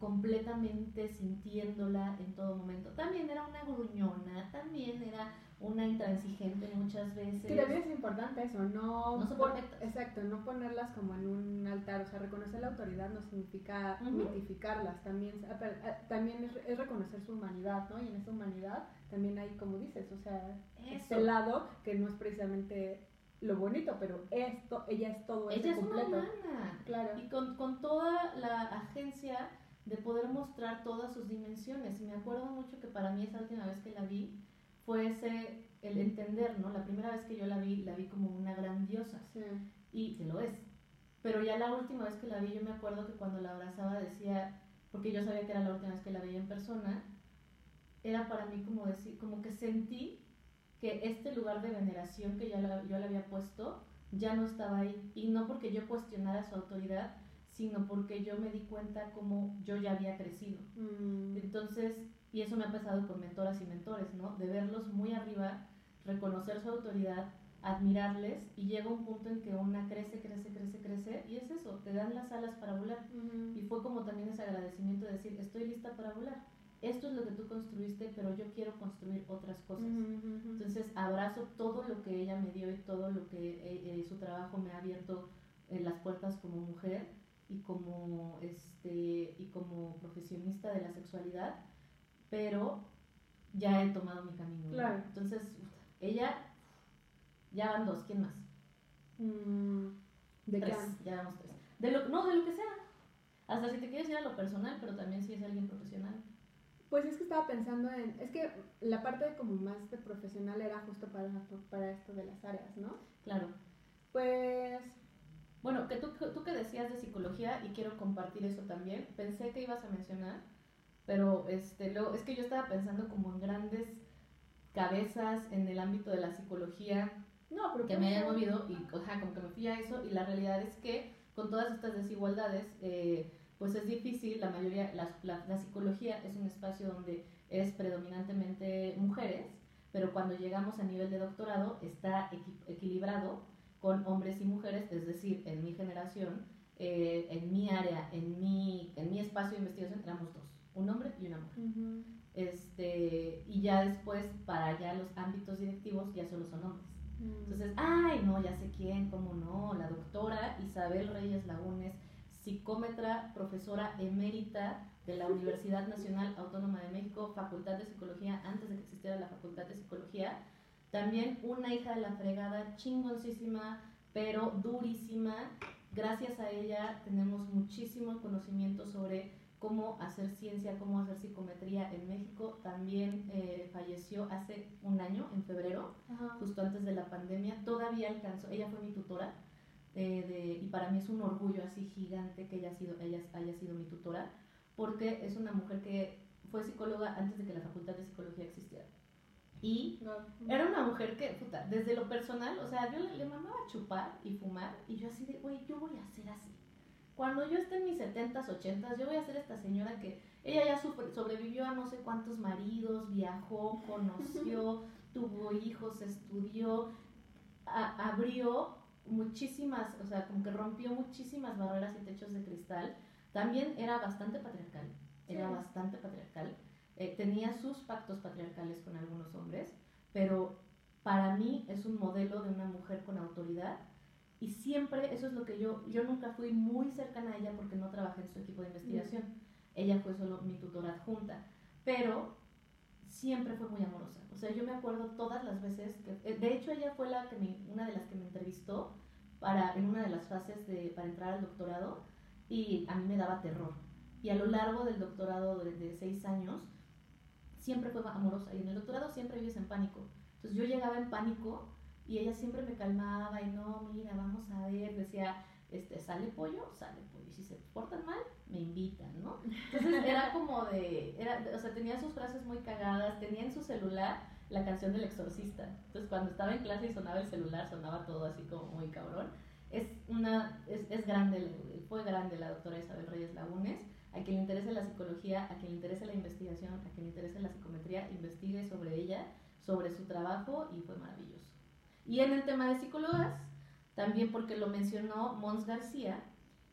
completamente sintiéndola en todo momento. También era una gruñona, también era una intransigente muchas veces. Que también es importante eso, no, pon- exacto, no ponerlas como en un altar, o sea, reconocer la autoridad no significa mitificarlas, también, a- también es, es reconocer su humanidad, ¿no? Y en esa humanidad también hay, como dices, o sea, este Eso. lado que no es precisamente lo bonito, pero esto, ella es todo Ella ese es una humana. Claro. Y con, con toda la agencia de poder mostrar todas sus dimensiones. Y me acuerdo mucho que para mí esa última vez que la vi fue ese, el entender, ¿no? La primera vez que yo la vi, la vi como una gran diosa. Sí. Y que lo es. Pero ya la última vez que la vi, yo me acuerdo que cuando la abrazaba decía, porque yo sabía que era la última vez que la veía en persona, era para mí como decir, como que sentí que este lugar de veneración que ya la- yo le había puesto ya no estaba ahí. Y no porque yo cuestionara su autoridad, sino porque yo me di cuenta como yo ya había crecido. Mm, Entonces, y eso me ha pasado con mentoras y mentores, ¿no? De verlos muy arriba, reconocer su autoridad, admirarles y llega un punto en que una crece, crece, crece, crece y es eso, te dan las alas para volar. ujú. Y fue como también ese agradecimiento de decir, estoy lista para volar. Esto es lo que tú construiste, pero yo quiero construir otras cosas. Ujú. Entonces abrazo todo lo que ella me dio y todo lo que eh, eh, su trabajo me ha abierto en las puertas como mujer y como este y como profesionista de la sexualidad, pero ya he tomado mi camino. Entonces ella ya van dos, ¿quién más? Mm, de tres, Can. ya vamos tres. De lo, no, de lo que sea. Hasta si te quieres ir a lo personal, pero también si es alguien profesional. Pues es que estaba pensando en, es que la parte como más de profesional era justo para, para esto de las áreas, ¿no? Claro. Pues, Bueno, que tú, tú que decías de psicología y quiero compartir eso también, pensé que ibas a mencionar, pero este, luego, es que yo estaba pensando como en grandes cabezas en el ámbito de la psicología no, pero que me hayan movido y ajá, como que me fui a eso y la realidad es que con todas estas desigualdades eh, pues es difícil, la mayoría, la, la- la psicología es un espacio donde es predominantemente mujeres, pero cuando llegamos a nivel de doctorado está equi- equilibrado con hombres y mujeres, es decir, en mi generación, eh, en mi área, en mi, en mi espacio de investigación éramos dos, un hombre y una mujer. Ujú. Este, y ya después, para ya los ámbitos directivos, ya solo son hombres. Mm. Entonces, ay, no, ya sé quién, cómo no, la doctora Isabel Reyes Lagunes, psicómetra, profesora emérita de la Universidad Nacional Autónoma de México, Facultad de Psicología, antes de que existiera la Facultad de Psicología. También una hija de la fregada, chingoncísima, pero durísima. Gracias a ella tenemos muchísimo conocimiento sobre cómo hacer ciencia, cómo hacer psicometría en México. También eh, falleció hace un año, en febrero Ajá. justo antes de la pandemia, todavía alcanzó, ella fue mi tutora, eh, de- y para mí es un orgullo así gigante que ella, sido, ella haya sido mi tutora, porque es una mujer que fue psicóloga antes de que la facultad de psicología existiera. Y era una mujer que, puta, desde lo personal, o sea, yo le, le mamaba chupar y fumar, y yo así de, güey, yo voy a ser así. Cuando yo esté en mis 70s, 80s, yo voy a ser esta señora que ella ya sufre- sobrevivió a no sé cuántos maridos, viajó, conoció, tuvo hijos, estudió, a- abrió muchísimas, o sea, como que rompió muchísimas barreras y techos de cristal. También era bastante patriarcal, era Sí. bastante patriarcal. Eh, tenía sus pactos patriarcales con algunos hombres, pero para mí es un modelo de una mujer con autoridad y siempre, eso es lo que yo, yo nunca fui muy cercana a ella porque no trabajé en su equipo de investigación. Ella fue solo mi tutora adjunta, pero siempre fue muy amorosa. O sea, yo me acuerdo todas las veces que, eh, de hecho ella fue la que me, una de las que me entrevistó para, en una de las fases de, para entrar al doctorado y a mí me daba terror. Y a lo largo del doctorado de, de seis años, siempre fue amorosa y en el doctorado siempre vives en pánico. Entonces yo llegaba en pánico y ella siempre me calmaba y no, mira, vamos a ver, decía, este, sale pollo, sale pollo. Y si se portan mal, me invitan, ¿no? Entonces era como de, era, o sea, tenía sus frases muy cagadas, tenía en su celular la canción del exorcista. Entonces cuando estaba en clase y sonaba el celular, sonaba todo así como muy cabrón. Es una, es, es grande, fue grande la doctora Isabel Reyes Lagunes. A quien le interese la psicología, a quien le interese la investigación, a quien le interese la psicometría, investigue sobre ella, sobre su trabajo y fue maravilloso. Y en el tema de psicólogas, también porque lo mencionó Mons García,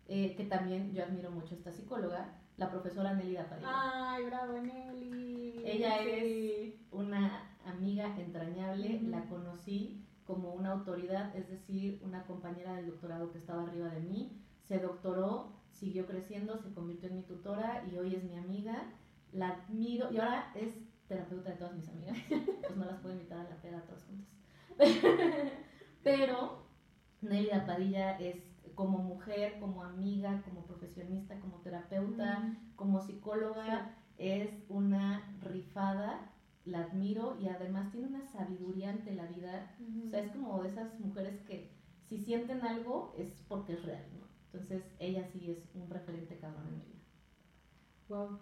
eh, que también yo admiro mucho a esta psicóloga, la profesora Nelly Padilla. Ay, bravo Nelly. Ella es una amiga entrañable, la conocí como una autoridad, es decir, una compañera del doctorado que estaba arriba de mí, se doctoró, siguió creciendo, se convirtió en mi tutora y hoy es mi amiga, la admiro y ahora es terapeuta de todas mis amigas, pues no las puedo invitar a la peda todas juntas. Pero Nelly Padilla es como mujer, como amiga, como profesionista, como terapeuta, como psicóloga, es una rifada, la admiro y además tiene una sabiduría ante la vida. O sea, es como de esas mujeres que si sienten algo es porque es real, ¿no? Entonces, ella sí es un referente cabrón en mi vida. Wow.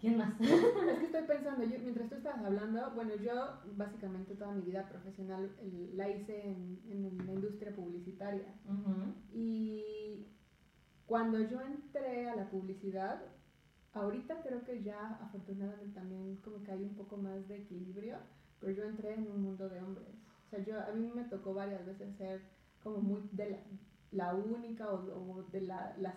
¿Quién más? es que estoy pensando, yo, mientras tú estabas hablando, bueno, yo básicamente toda mi vida profesional la hice en, en la industria publicitaria. Y cuando yo entré a la publicidad, ahorita creo que ya afortunadamente también como que hay un poco más de equilibrio, pero yo entré en un mundo de hombres. O sea, yo, a mí me tocó varias veces ser como muy de la, única o, de la, las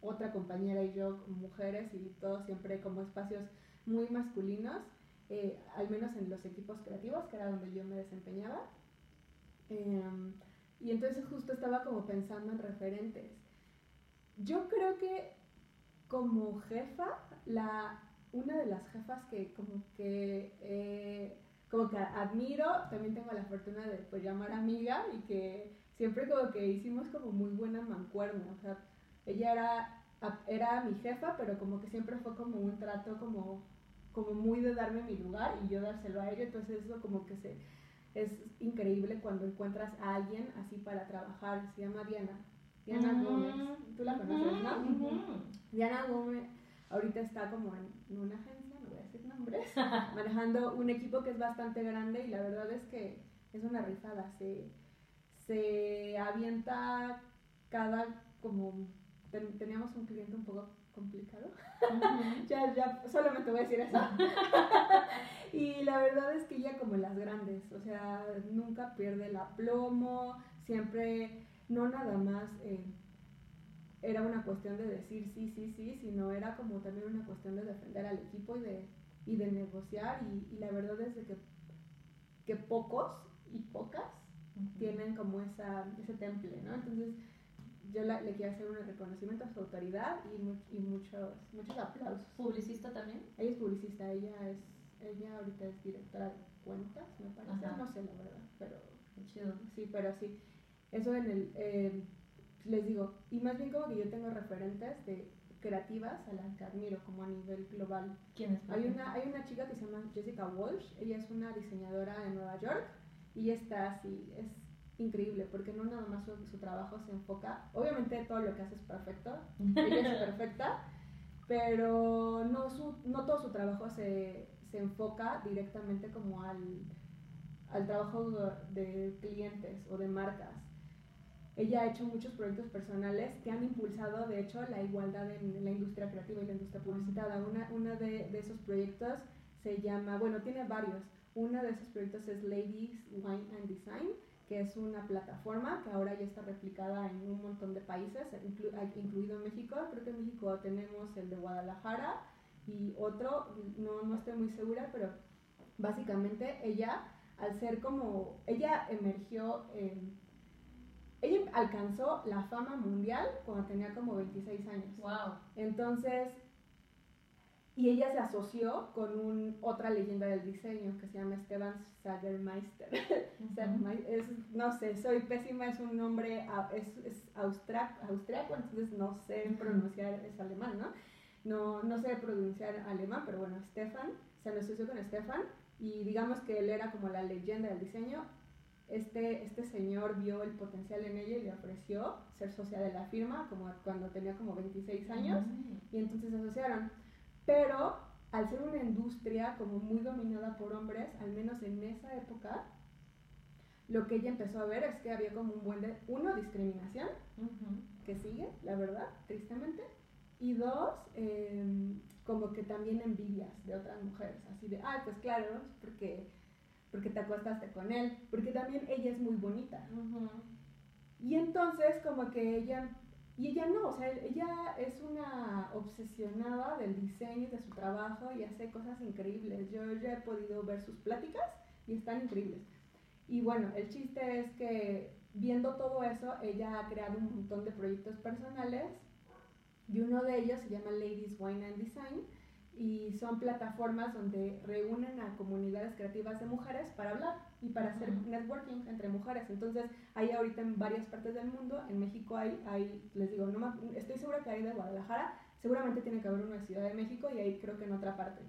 otra compañera y yo, mujeres, y todo siempre como espacios muy masculinos, eh, al menos en los equipos creativos, que era donde yo me desempeñaba. Em, y entonces justo estaba como pensando en referentes. Yo creo que como jefa, la, una de las jefas que como que, eh, como que admiro, también tengo la fortuna de pues, llamar amiga y que siempre como que hicimos como muy buena mancuerna. O sea, ella era, era mi jefa, pero como que siempre fue como un trato como, como muy de darme mi lugar y yo dárselo a ella, entonces eso como que se, es increíble cuando encuentras a alguien así para trabajar, se llama Diana. Diana Gómez, tú la conoces, ¿no? Diana Gómez ahorita está como en, una agencia, no voy a decir nombres, manejando un equipo que es bastante grande y la verdad es que es una rifada, se, se avienta cada como teníamos un cliente un poco complicado. ya, ya, solamente voy a decir eso. y la verdad es que ella como las grandes, o sea, nunca pierde el aplomo, siempre, no nada más eh, era una cuestión de decir sí, sí, sí, sino era como también una cuestión de defender al equipo y de, y de negociar. Y, la verdad es de que, que pocos y pocas tienen como esa, ese temple, ¿no? Entonces, yo le quiero hacer un reconocimiento a su autoridad y, y muchos, muchos aplausos. ¿Publicista también? Ella es publicista, ella es ella ahorita es directora de cuentas, me parece, no sé la verdad, pero chido. Sí, pero sí. Eso en el eh, les digo, y más bien como que yo tengo referentes de creativas a las que admiro como a nivel global. ¿Quién es? Hay una hay una chica que se llama Jessica Walsh, ella es una diseñadora de Nueva York y está así, es increíble, porque no nada más su, trabajo se enfoca, obviamente todo lo que hace es perfecto, ella es perfecta, pero no, su, no todo su trabajo se, se enfoca directamente como al, al trabajo de clientes o de marcas. Ella ha hecho muchos proyectos personales que han impulsado, de hecho, la igualdad en la industria creativa y la industria publicitada. Una, una de, de esos proyectos se llama, bueno, tiene varios. Uno de esos proyectos es Ladies Wine and Design, que es una plataforma que ahora ya está replicada en un montón de países, incluido México. Creo que en México tenemos el de Guadalajara y otro, no, no estoy muy segura, pero básicamente ella, al ser como, ella emergió, ella alcanzó la fama mundial cuando tenía como 26 años. Wow. Entonces, y ella se asoció con un, otra leyenda del diseño que se llama Esteban Sagermeister. no sé, soy pésima, es un nombre, es, es austriaco, entonces no sé pronunciar, es alemán, ¿no? No, no sé pronunciar alemán, pero bueno, Stefan, se asoció con Stefan y digamos que él era como la leyenda del diseño. Este, este señor vio el potencial en ella y le ofreció ser socia de la firma como cuando tenía como 26 años y entonces se asociaron pero al ser una industria como muy dominada por hombres, al menos en esa época, lo que ella empezó a ver es que había como un buen de, uno, discriminación, que sigue, la verdad, tristemente, y dos, em, como que también envidias de otras mujeres, así de, ah, pues claro, porque, porque te acostaste con él, porque también ella es muy bonita. Y entonces como que ella y ella no, o sea, ella es una obsesionada del diseño de su trabajo y hace cosas increíbles. Yo ya he podido ver sus pláticas y están increíbles. Y bueno, el chiste es que viendo todo eso, ella ha creado un montón de proyectos personales y uno de ellos se llama Ladies Wine and Design y son plataformas donde reúnen a comunidades creativas de mujeres para hablar y para hacer networking entre mujeres. Entonces, hay ahorita en varias partes del mundo, en México hay, hay les digo, no estoy segura que hay de Guadalajara, seguramente tiene que haber una en Ciudad de México y hay creo que en otra parte.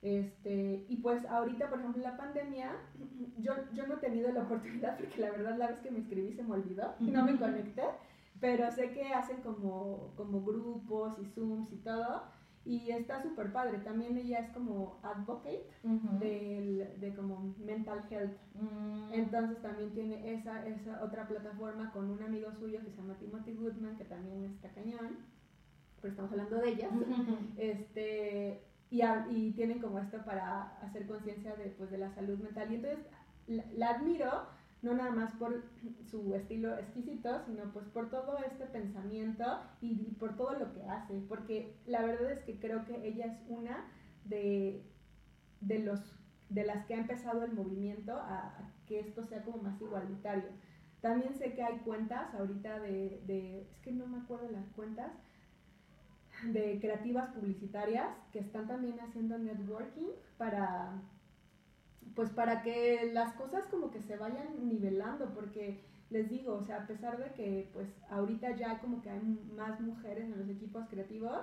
Este, y pues ahorita, por ejemplo, la pandemia, yo, yo no he tenido la oportunidad porque la verdad la vez que me inscribí se me olvidó y no me conecté, pero sé que hacen como, como grupos y Zooms y todo y está súper padre. También ella es como advocate de como mental health. Mm. Entonces también tiene esa, esa otra plataforma con un amigo suyo que se llama Timothy Goodman, que también está cañón, pero estamos hablando de ellas. este, y, y, tienen como esto para hacer conciencia de, pues, de la salud mental. Y entonces la admiro no nada más por su estilo exquisito, sino pues por todo este pensamiento y, por todo lo que hace, porque la verdad es que creo que ella es una de, de, los, de las que ha empezado el movimiento a, que esto sea como más igualitario. También sé que hay cuentas ahorita de, de, es que no me acuerdo las cuentas, de creativas publicitarias que están también haciendo networking para pues para que las cosas como que se vayan nivelando, porque les digo, o sea, a pesar de que pues ahorita ya como que hay más mujeres en los equipos creativos,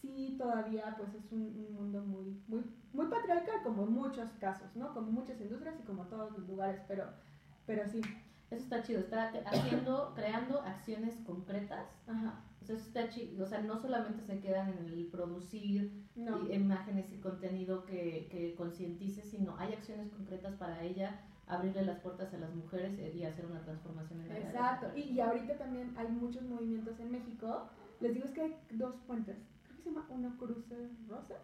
sí todavía pues es un, mundo muy, muy, muy patriarcal como en muchos casos, ¿no? Como muchas industrias y como todos los lugares, pero, pero sí. Eso está chido, está haciendo, creando acciones concretas. Ajá eso está chido, o sea, no solamente se quedan en el producir imágenes y contenido que, que concientice, sino hay acciones concretas para ella abrirle las puertas a las mujeres y hacer una transformación en la Exacto, y, y, ahorita también hay muchos movimientos en México. Les digo es que hay dos puentes. Creo que se llama Una Cruce Rosas.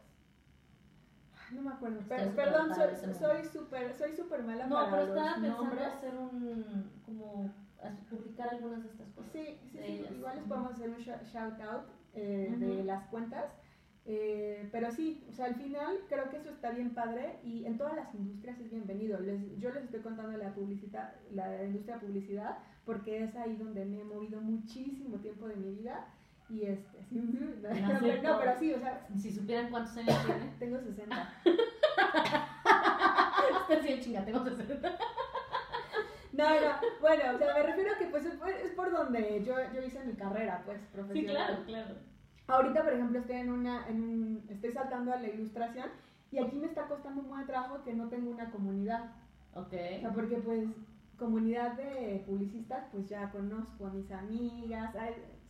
No me acuerdo. perdón, soy súper soy súper mala no, para pero estaba pensando hacer un como publicar algunas de estas cosas. Sí, sí, igual les podemos hacer un shout out eh, de las cuentas. Eh, pero sí, o sea, al final creo que eso está bien padre y en todas las industrias es bienvenido. Les, yo les estoy contando la publicidad, la industria de publicidad, porque es ahí donde me he movido muchísimo tiempo de mi vida. Y este, sí, no, pero sí, o sea. Si supieran cuántos años tiene. Tengo 60. sí, chinga, tengo 60. No, no, bueno, o sea, me refiero a que pues es por donde yo, yo hice mi carrera, pues, profesional. Sí, claro, claro. Ahorita, por ejemplo, estoy en una, en estoy saltando a la ilustración y aquí me está costando un buen trabajo que no tengo una comunidad. Ok. O sea, porque pues comunidad de publicistas, pues ya conozco a mis amigas,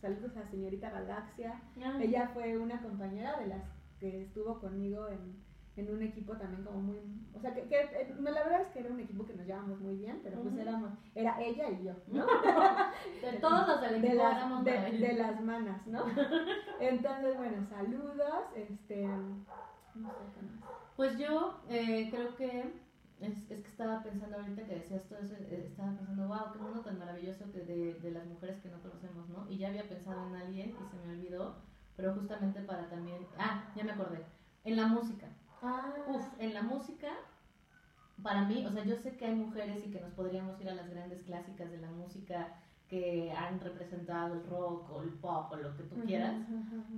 saludos a señorita Galaxia. Ah. Ella fue una compañera de las que estuvo conmigo en en un equipo también como muy, o sea, que, que eh, la verdad es que era un equipo que nos llevamos muy bien, pero pues éramos, era ella y yo, ¿no? de todos los del equipo de las, de, las manas, ¿no? Entonces, bueno, saludos, este, no sé qué más. Pues yo eh, creo que es, es, que estaba pensando ahorita que decías todo eso, eh, estaba pensando, wow, qué mundo tan maravilloso que de, de las mujeres que no conocemos, ¿no? Y ya había pensado en alguien y se me olvidó, pero justamente para también, ah, ya me acordé, en la música. Ah. Uf, en la música, para mí, o sea, yo sé que hay mujeres y que nos podríamos ir a las grandes clásicas de la música que han representado el rock o el pop o lo que tú quieras,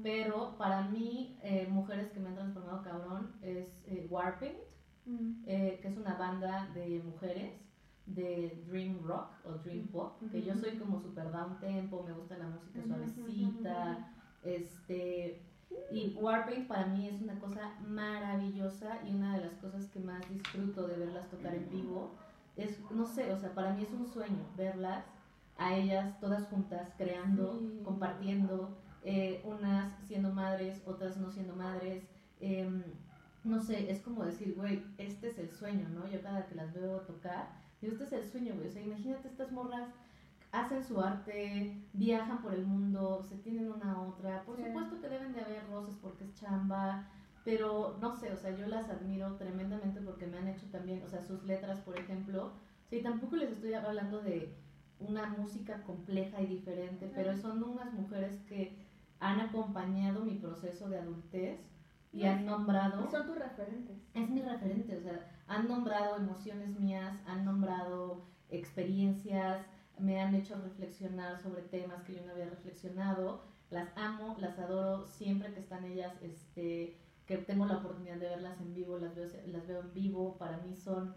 pero para mí, eh, mujeres que me han transformado cabrón es eh, Warpaint, mm. eh, que es una banda de mujeres de dream rock o dream pop, que yo soy como super down tempo, me gusta la música suavecita, este y Warpaint para mí es una cosa maravillosa y una de las cosas que más disfruto de verlas tocar en vivo es, no sé, o sea, para mí es un sueño verlas a ellas todas juntas, creando, compartiendo, eh, unas siendo madres, otras no siendo madres. Em, no sé, es como decir, güey, este es el sueño, ¿no? Yo cada que las veo tocar, digo, este es el sueño, güey. O sea, imagínate estas morras hacen su arte, viajan por el mundo, se tienen una a otra. Por supuesto que deben de haber roces porque es chamba, pero no sé, o sea, yo las admiro tremendamente porque me han hecho también, o sea, sus letras, por ejemplo. Sí, tampoco les estoy hablando de una música compleja y diferente, pero son unas mujeres que han acompañado mi proceso de adultez y han nombrado... Son tus referentes. Es mi referente, o sea, han nombrado emociones mías, han nombrado experiencias, me han hecho reflexionar sobre temas que yo no había reflexionado. Las amo, las adoro, siempre que están ellas, este, que tengo la oportunidad de verlas en vivo, las veo, las veo en vivo, para mí son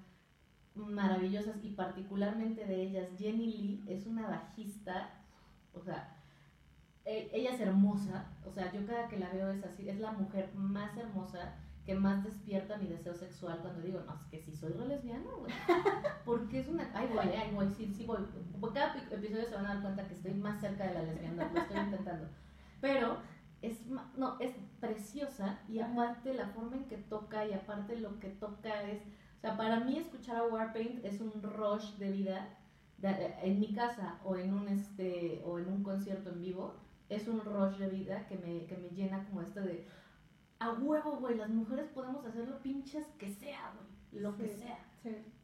maravillosas y particularmente de ellas, Jenny Lee es una bajista, o sea, e, ella es hermosa, o sea, yo cada que la veo es así, es la mujer más hermosa que más despierta mi deseo sexual cuando digo, no, es que si soy re lesbiana, güey. Porque es una. Ay, güey, ay, güey, sí, sí, voy. Cada episodio se van a dar cuenta que estoy más cerca de la lesbiana, lo estoy intentando. Pero es, no, es preciosa y aparte la forma en que toca y aparte lo que toca es. O sea, para mí escuchar a Warpaint es un rush de vida en mi casa o en un este o en un concierto en vivo es un rush de vida que me, que me llena como esto de a huevo, güey, las mujeres podemos hacer lo pinches que sea, güey, lo que sea.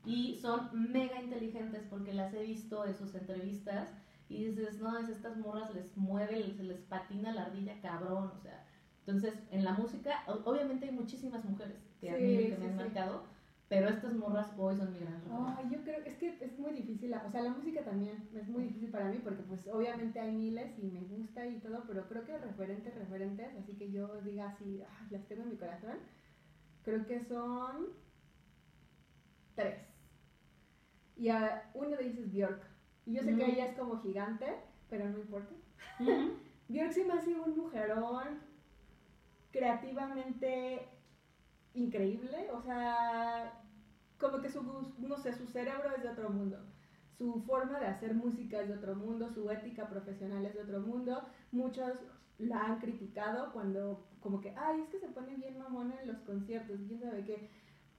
Y son mega inteligentes porque las he visto en sus entrevistas y dices, no, es estas morras les mueve, se les patina la ardilla cabrón, o sea. Entonces, en la música, obviamente hay muchísimas mujeres que, a mí, que me han marcado, pero estas morras hoy son mi gran yo creo que es que es muy difícil, o sea, la música también es muy difícil para mí porque pues obviamente hay miles y me gusta y todo, pero creo que referentes, referentes, así que yo diga así, las tengo en mi corazón, creo que son tres. Y a uno de ellos es Bjork. Y yo sé que ella es como gigante, pero no importa. Bjork sí me hace un mujerón creativamente increíble, o sea, como que su, no sé, su cerebro es de otro mundo, su forma de hacer música es de otro mundo, su ética profesional es de otro mundo. Muchos la han criticado cuando como que, ay, es que se pone bien mamona en los conciertos, quién sabe qué.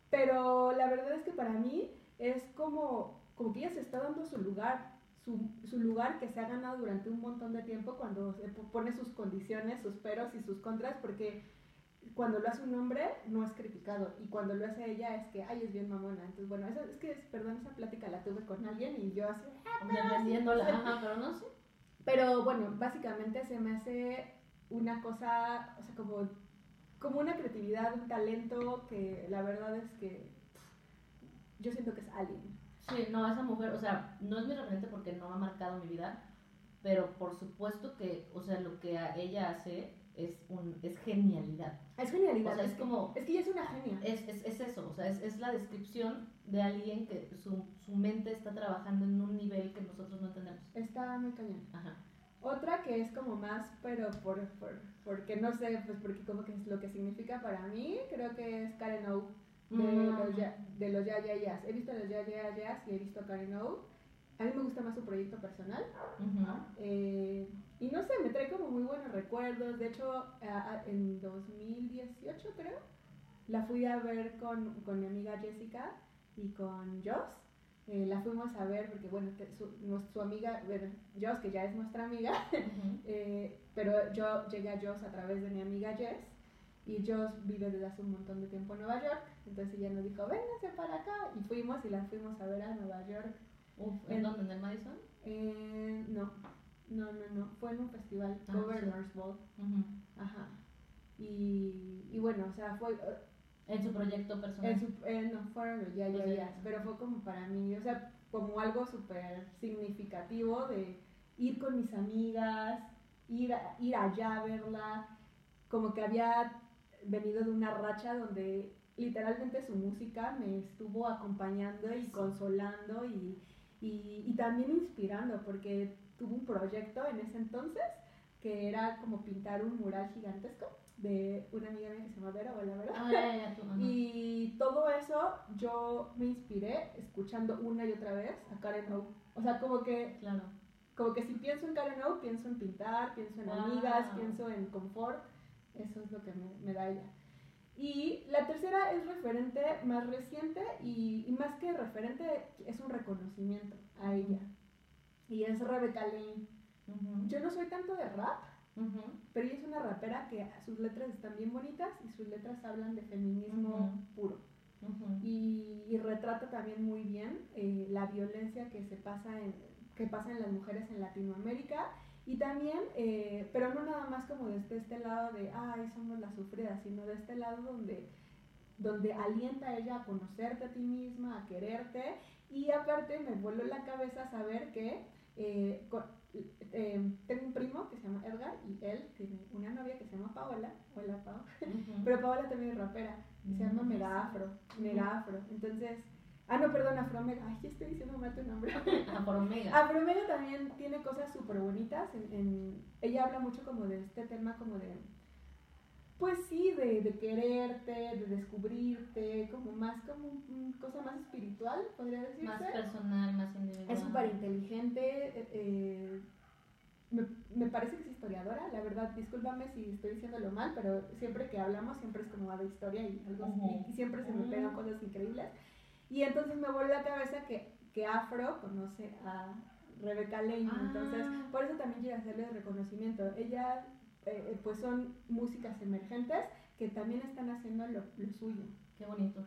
Pero la verdad es que para mí es como, como que ella se está dando su lugar, su, su, lugar que se ha ganado durante un montón de tiempo cuando se pone sus condiciones, sus peros y sus contras, porque cuando lo hace un hombre no es criticado y cuando lo hace ella es que, ay, es bien mamona. Entonces, bueno, eso, es que, perdón, esa plática la tuve con alguien y yo así, ah, ajá, pero no sé. Pero bueno, básicamente se me hace una cosa, o sea, como, como una creatividad, un talento que la verdad es que yo siento que es alguien. Sí, no, esa mujer, o sea, no es mi referente porque no ha marcado mi vida, pero por supuesto que, o sea, lo que ella hace es, un, es genialidad. Es genialidad. es, como... Es que ella es una genia. Es, es, es eso, o sea, es, es, la descripción de alguien que su, su, mente está trabajando en un nivel que nosotros no entendemos. Está muy cañón. Ajá. Otra que es como más, pero por, por, porque no sé, pues porque como que es lo que significa para mí, creo que es Karen O. De, mm. los, de los Ya Ya Ya's. He visto los Ya Ya Ya's y he visto a Karen O. A mí me gusta más su proyecto personal. eh, y no sé, me trae como muy buenos recuerdos. De hecho, en 2018 creo, la fui a ver con, con mi amiga Jessica y con Joss. Eh, la fuimos a ver porque, bueno, su, amiga, bueno, Joss, que ya es nuestra amiga, eh, pero yo llegué a Joss a través de mi amiga Jess y Joss vive desde hace un montón de tiempo en Nueva York, entonces ella nos dijo, vénganse para acá y fuimos y la fuimos a ver a Nueva York. ¿En, dónde? ¿En el Madison? Eh, no, no, no, no. Fue en un festival, ah, Governor's Ball. Ajá. Y, y, bueno, o sea, fue. Uh, en su proyecto personal. En su, eh, no, fueron ya, ya, ya. Pero fue como para mí, o sea, como algo súper significativo de ir con mis amigas, ir, ir allá a verla. Como que había venido de una racha donde literalmente su música me estuvo acompañando y consolando y, y, y también inspirando, porque tuvo un proyecto en ese entonces que era como pintar un mural gigantesco de una amiga mía que se llama Vera, la verdad. Ah, y todo eso yo me inspiré escuchando una y otra vez a Karen O. O sea, como que, claro. como que si pienso en Karen O, pienso en pintar, pienso en amigas, pienso en confort. Eso es lo que me, me, da ella. Y la tercera es referente más reciente y, y más que referente es un reconocimiento a ella y es Rebecca Lane. Yo no soy tanto de rap, pero ella es una rapera que sus letras están bien bonitas y sus letras hablan de feminismo puro. y, retrata también muy bien eh, la violencia que se pasa en, que pasa en las mujeres en Latinoamérica. Y también, eh, pero no nada más como desde este lado de, ay, somos las sufridas, sino de este lado donde, donde alienta a ella a conocerte a ti misma, a quererte. Y aparte me voló la cabeza saber que eh, eh, tengo un primo que se llama Edgar y él tiene una novia que se llama Paola. Hola, Paola. Pero Paola también es rapera y se llama Mega Afro. Mega Afro. Entonces, ah, no, perdón, Afromega. Ay, ya estoy diciendo mal tu nombre. Afromega. Afromega también tiene cosas súper bonitas. En, ella habla mucho como de este tema, como de pues sí, de, de, quererte, de descubrirte, como más como una cosa más espiritual, podría decirse. Más personal, más individual. Es súper inteligente. Eh, eh, me, me, parece que es historiadora, la verdad, discúlpame si estoy diciéndolo mal, pero siempre que hablamos siempre es como de historia y, algo, y, siempre se me pegan cosas increíbles. Y entonces me vuelve la cabeza que, que Afro conoce a Rebeca Lane, entonces ah. por eso también quiero hacerle reconocimiento. Ella eh, eh, pues son músicas emergentes que también están haciendo lo, suyo. Qué bonito.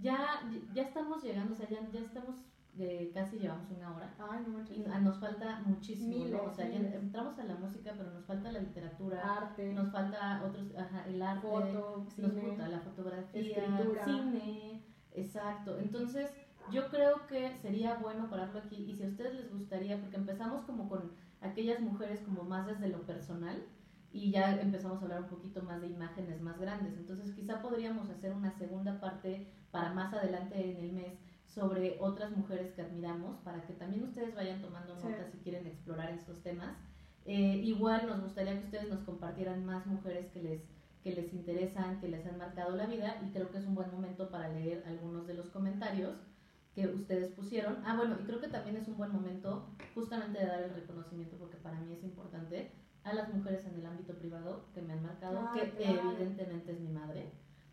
ya, ya estamos llegando, o sea, ya, ya estamos, eh, casi llevamos una hora. Ay, no y nos falta muchísimo, O sea, ya entramos a la música, pero nos falta la literatura. Arte. Nos falta otros, ajá, el arte. Foto, nos falta la fotografía. Escritura. Cine. Exacto. Entonces, yo creo que sería bueno pararlo aquí. Y si a ustedes les gustaría, porque empezamos como con aquellas mujeres como más desde lo personal y ya empezamos a hablar un poquito más de imágenes más grandes. Entonces quizá podríamos hacer una segunda parte para más adelante en el mes sobre otras mujeres que admiramos, para que también ustedes vayan tomando notas si quieren explorar estos temas. Eh, igual nos gustaría que ustedes nos compartieran más mujeres que les, que les interesan, que les han marcado la vida y creo que es un buen momento para leer algunos de los comentarios que ustedes pusieron. Ah, bueno, y creo que también es un buen momento justamente de dar el reconocimiento porque para mí es importante a las mujeres en el ámbito privado que me han marcado, que evidentemente es mi madre,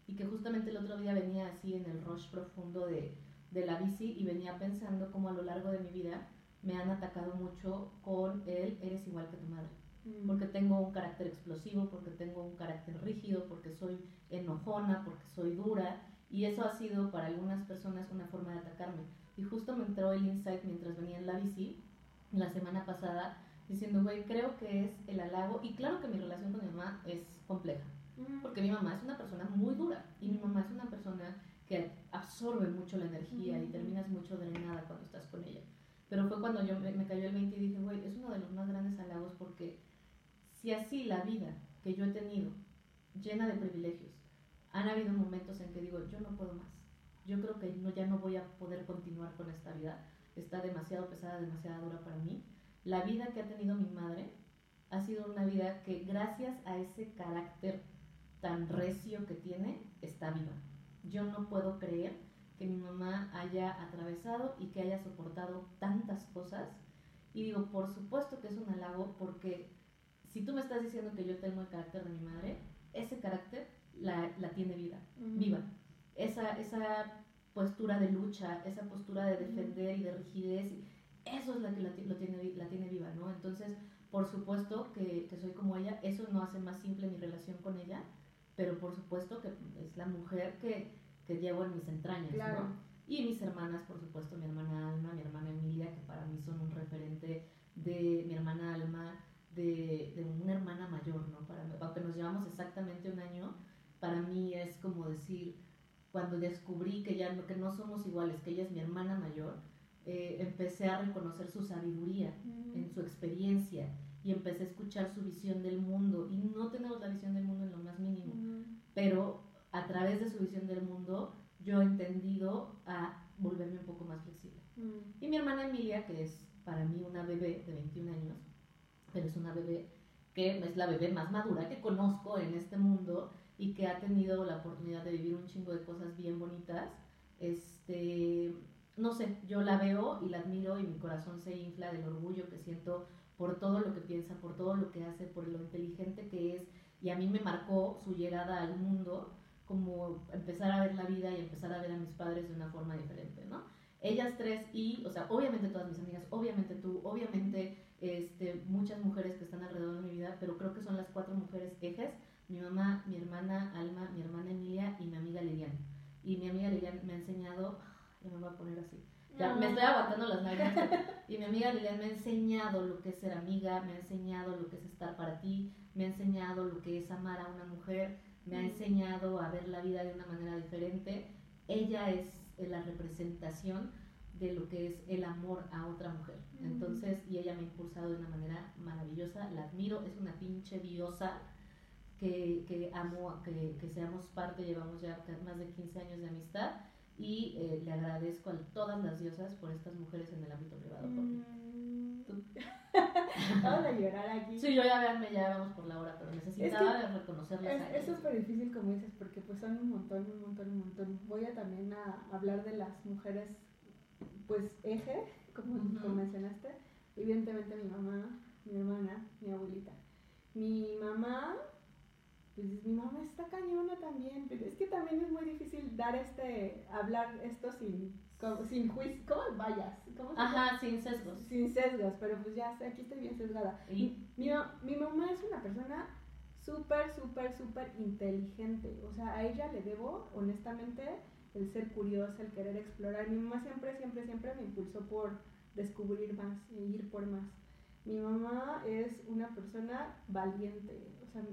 y que justamente el otro día venía así en el rush profundo de, de la bici y venía pensando cómo a lo largo de mi vida me han atacado mucho con el eres igual que tu madre. Mm. Porque tengo un carácter explosivo, porque tengo un carácter rígido, porque soy enojona, porque soy dura. Y eso ha sido para algunas personas una forma de atacarme. Y justo me entró el insight mientras venía en la bici la semana pasada diciendo, güey, creo que es el halago. Y claro que mi relación con mi mamá es compleja, porque mi mamá es una persona muy dura y mi mamá es una persona que absorbe mucho la energía y terminas mucho drenada cuando estás con ella. Pero fue cuando yo me, cayó el 20 y dije, güey, es uno de los más grandes halagos porque si así la vida que yo he tenido, llena de privilegios, han habido momentos en que digo, yo no puedo más. Yo creo que no, ya no voy a poder continuar con esta vida. Está demasiado pesada, demasiado dura para mí la vida que ha tenido mi madre ha sido una vida que gracias a ese carácter tan recio que tiene, está viva. Yo no puedo creer que mi mamá haya atravesado y que haya soportado tantas cosas. Y digo, por supuesto que es un halago porque si tú me estás diciendo que yo tengo el carácter de mi madre, ese carácter la, tiene vida, viva. Esa, esa postura de lucha, esa postura de defender y de rigidez eso es la que la, lo tiene, la tiene viva, ¿no? Entonces, por supuesto que, que, soy como ella, eso no hace más simple mi relación con ella, pero por supuesto que es la mujer que, que llevo en mis entrañas, ¿no? Y mis hermanas, por supuesto, mi hermana Alma, mi hermana Emilia, que para mí son un referente de mi hermana Alma, de, de una hermana mayor, ¿no? Para, aunque nos llevamos exactamente un año, para mí es como decir, cuando descubrí que ya que no somos iguales, que ella es mi hermana mayor, eh, empecé a reconocer su sabiduría en su experiencia y empecé a escuchar su visión del mundo. Y no tenemos la visión del mundo en lo más mínimo, pero a través de su visión del mundo yo he entendido a volverme un poco más flexible. Y mi hermana Emilia, que es para mí una bebé de 21 años, pero es una bebé que es la bebé más madura que conozco en este mundo y que ha tenido la oportunidad de vivir un chingo de cosas bien bonitas. Este, no sé, yo la veo y la admiro y mi corazón se infla del orgullo que siento por todo lo que piensa, por todo lo que hace, por lo inteligente que es. Y a mí me marcó su llegada al mundo como empezar a ver la vida y empezar a ver a mis padres de una forma diferente, ¿no? Ellas tres y, o sea, obviamente todas mis amigas, obviamente tú, obviamente este, muchas mujeres que están alrededor de mi vida, pero creo que son las cuatro mujeres ejes, mi mamá, mi hermana Alma, mi hermana Emilia y mi amiga Liliana. Y mi amiga Liliana me ha enseñado me voy a poner así. Ya, me estoy aguantando las lágrimas. Y mi amiga Lilian me ha enseñado lo que es ser amiga, me ha enseñado lo que es estar para ti, me ha enseñado lo que es amar a una mujer, me ha enseñado a ver la vida de una manera diferente. Ella es la representación de lo que es el amor a otra mujer. Entonces, y ella me ha impulsado de una manera maravillosa, la admiro, es una pinche diosa que, que amo, que, que seamos parte, llevamos ya más de 15 años de amistad y eh, le agradezco a todas las diosas por estas mujeres en el ámbito privado. Mm. Vamos a llorar aquí. Sí, yo ya veanme, ya vamos por la hora, pero necesitaba es reconocerlas. Es súper difícil, como dices, porque pues son un montón, un montón, un montón. Voy a también a hablar de las mujeres, pues eje, como, como mencionaste. Evidentemente mi mamá, mi hermana, mi abuelita. Mi mamá pues mi mamá está cañona también, pero es que también es muy difícil dar este, hablar esto sin, sin juicio, ¿cómo vayas? ¿Cómo Ajá, sin sesgos. Sin sesgos, pero pues ya, aquí estoy bien sesgada. ¿Y? Mi, mi mamá es una persona súper, súper, súper inteligente, o sea, a ella le debo, honestamente, el ser curiosa, el querer explorar. Mi mamá siempre, siempre, siempre me impulsó por descubrir más e ir por más. Mi mamá es una persona valiente, o sea,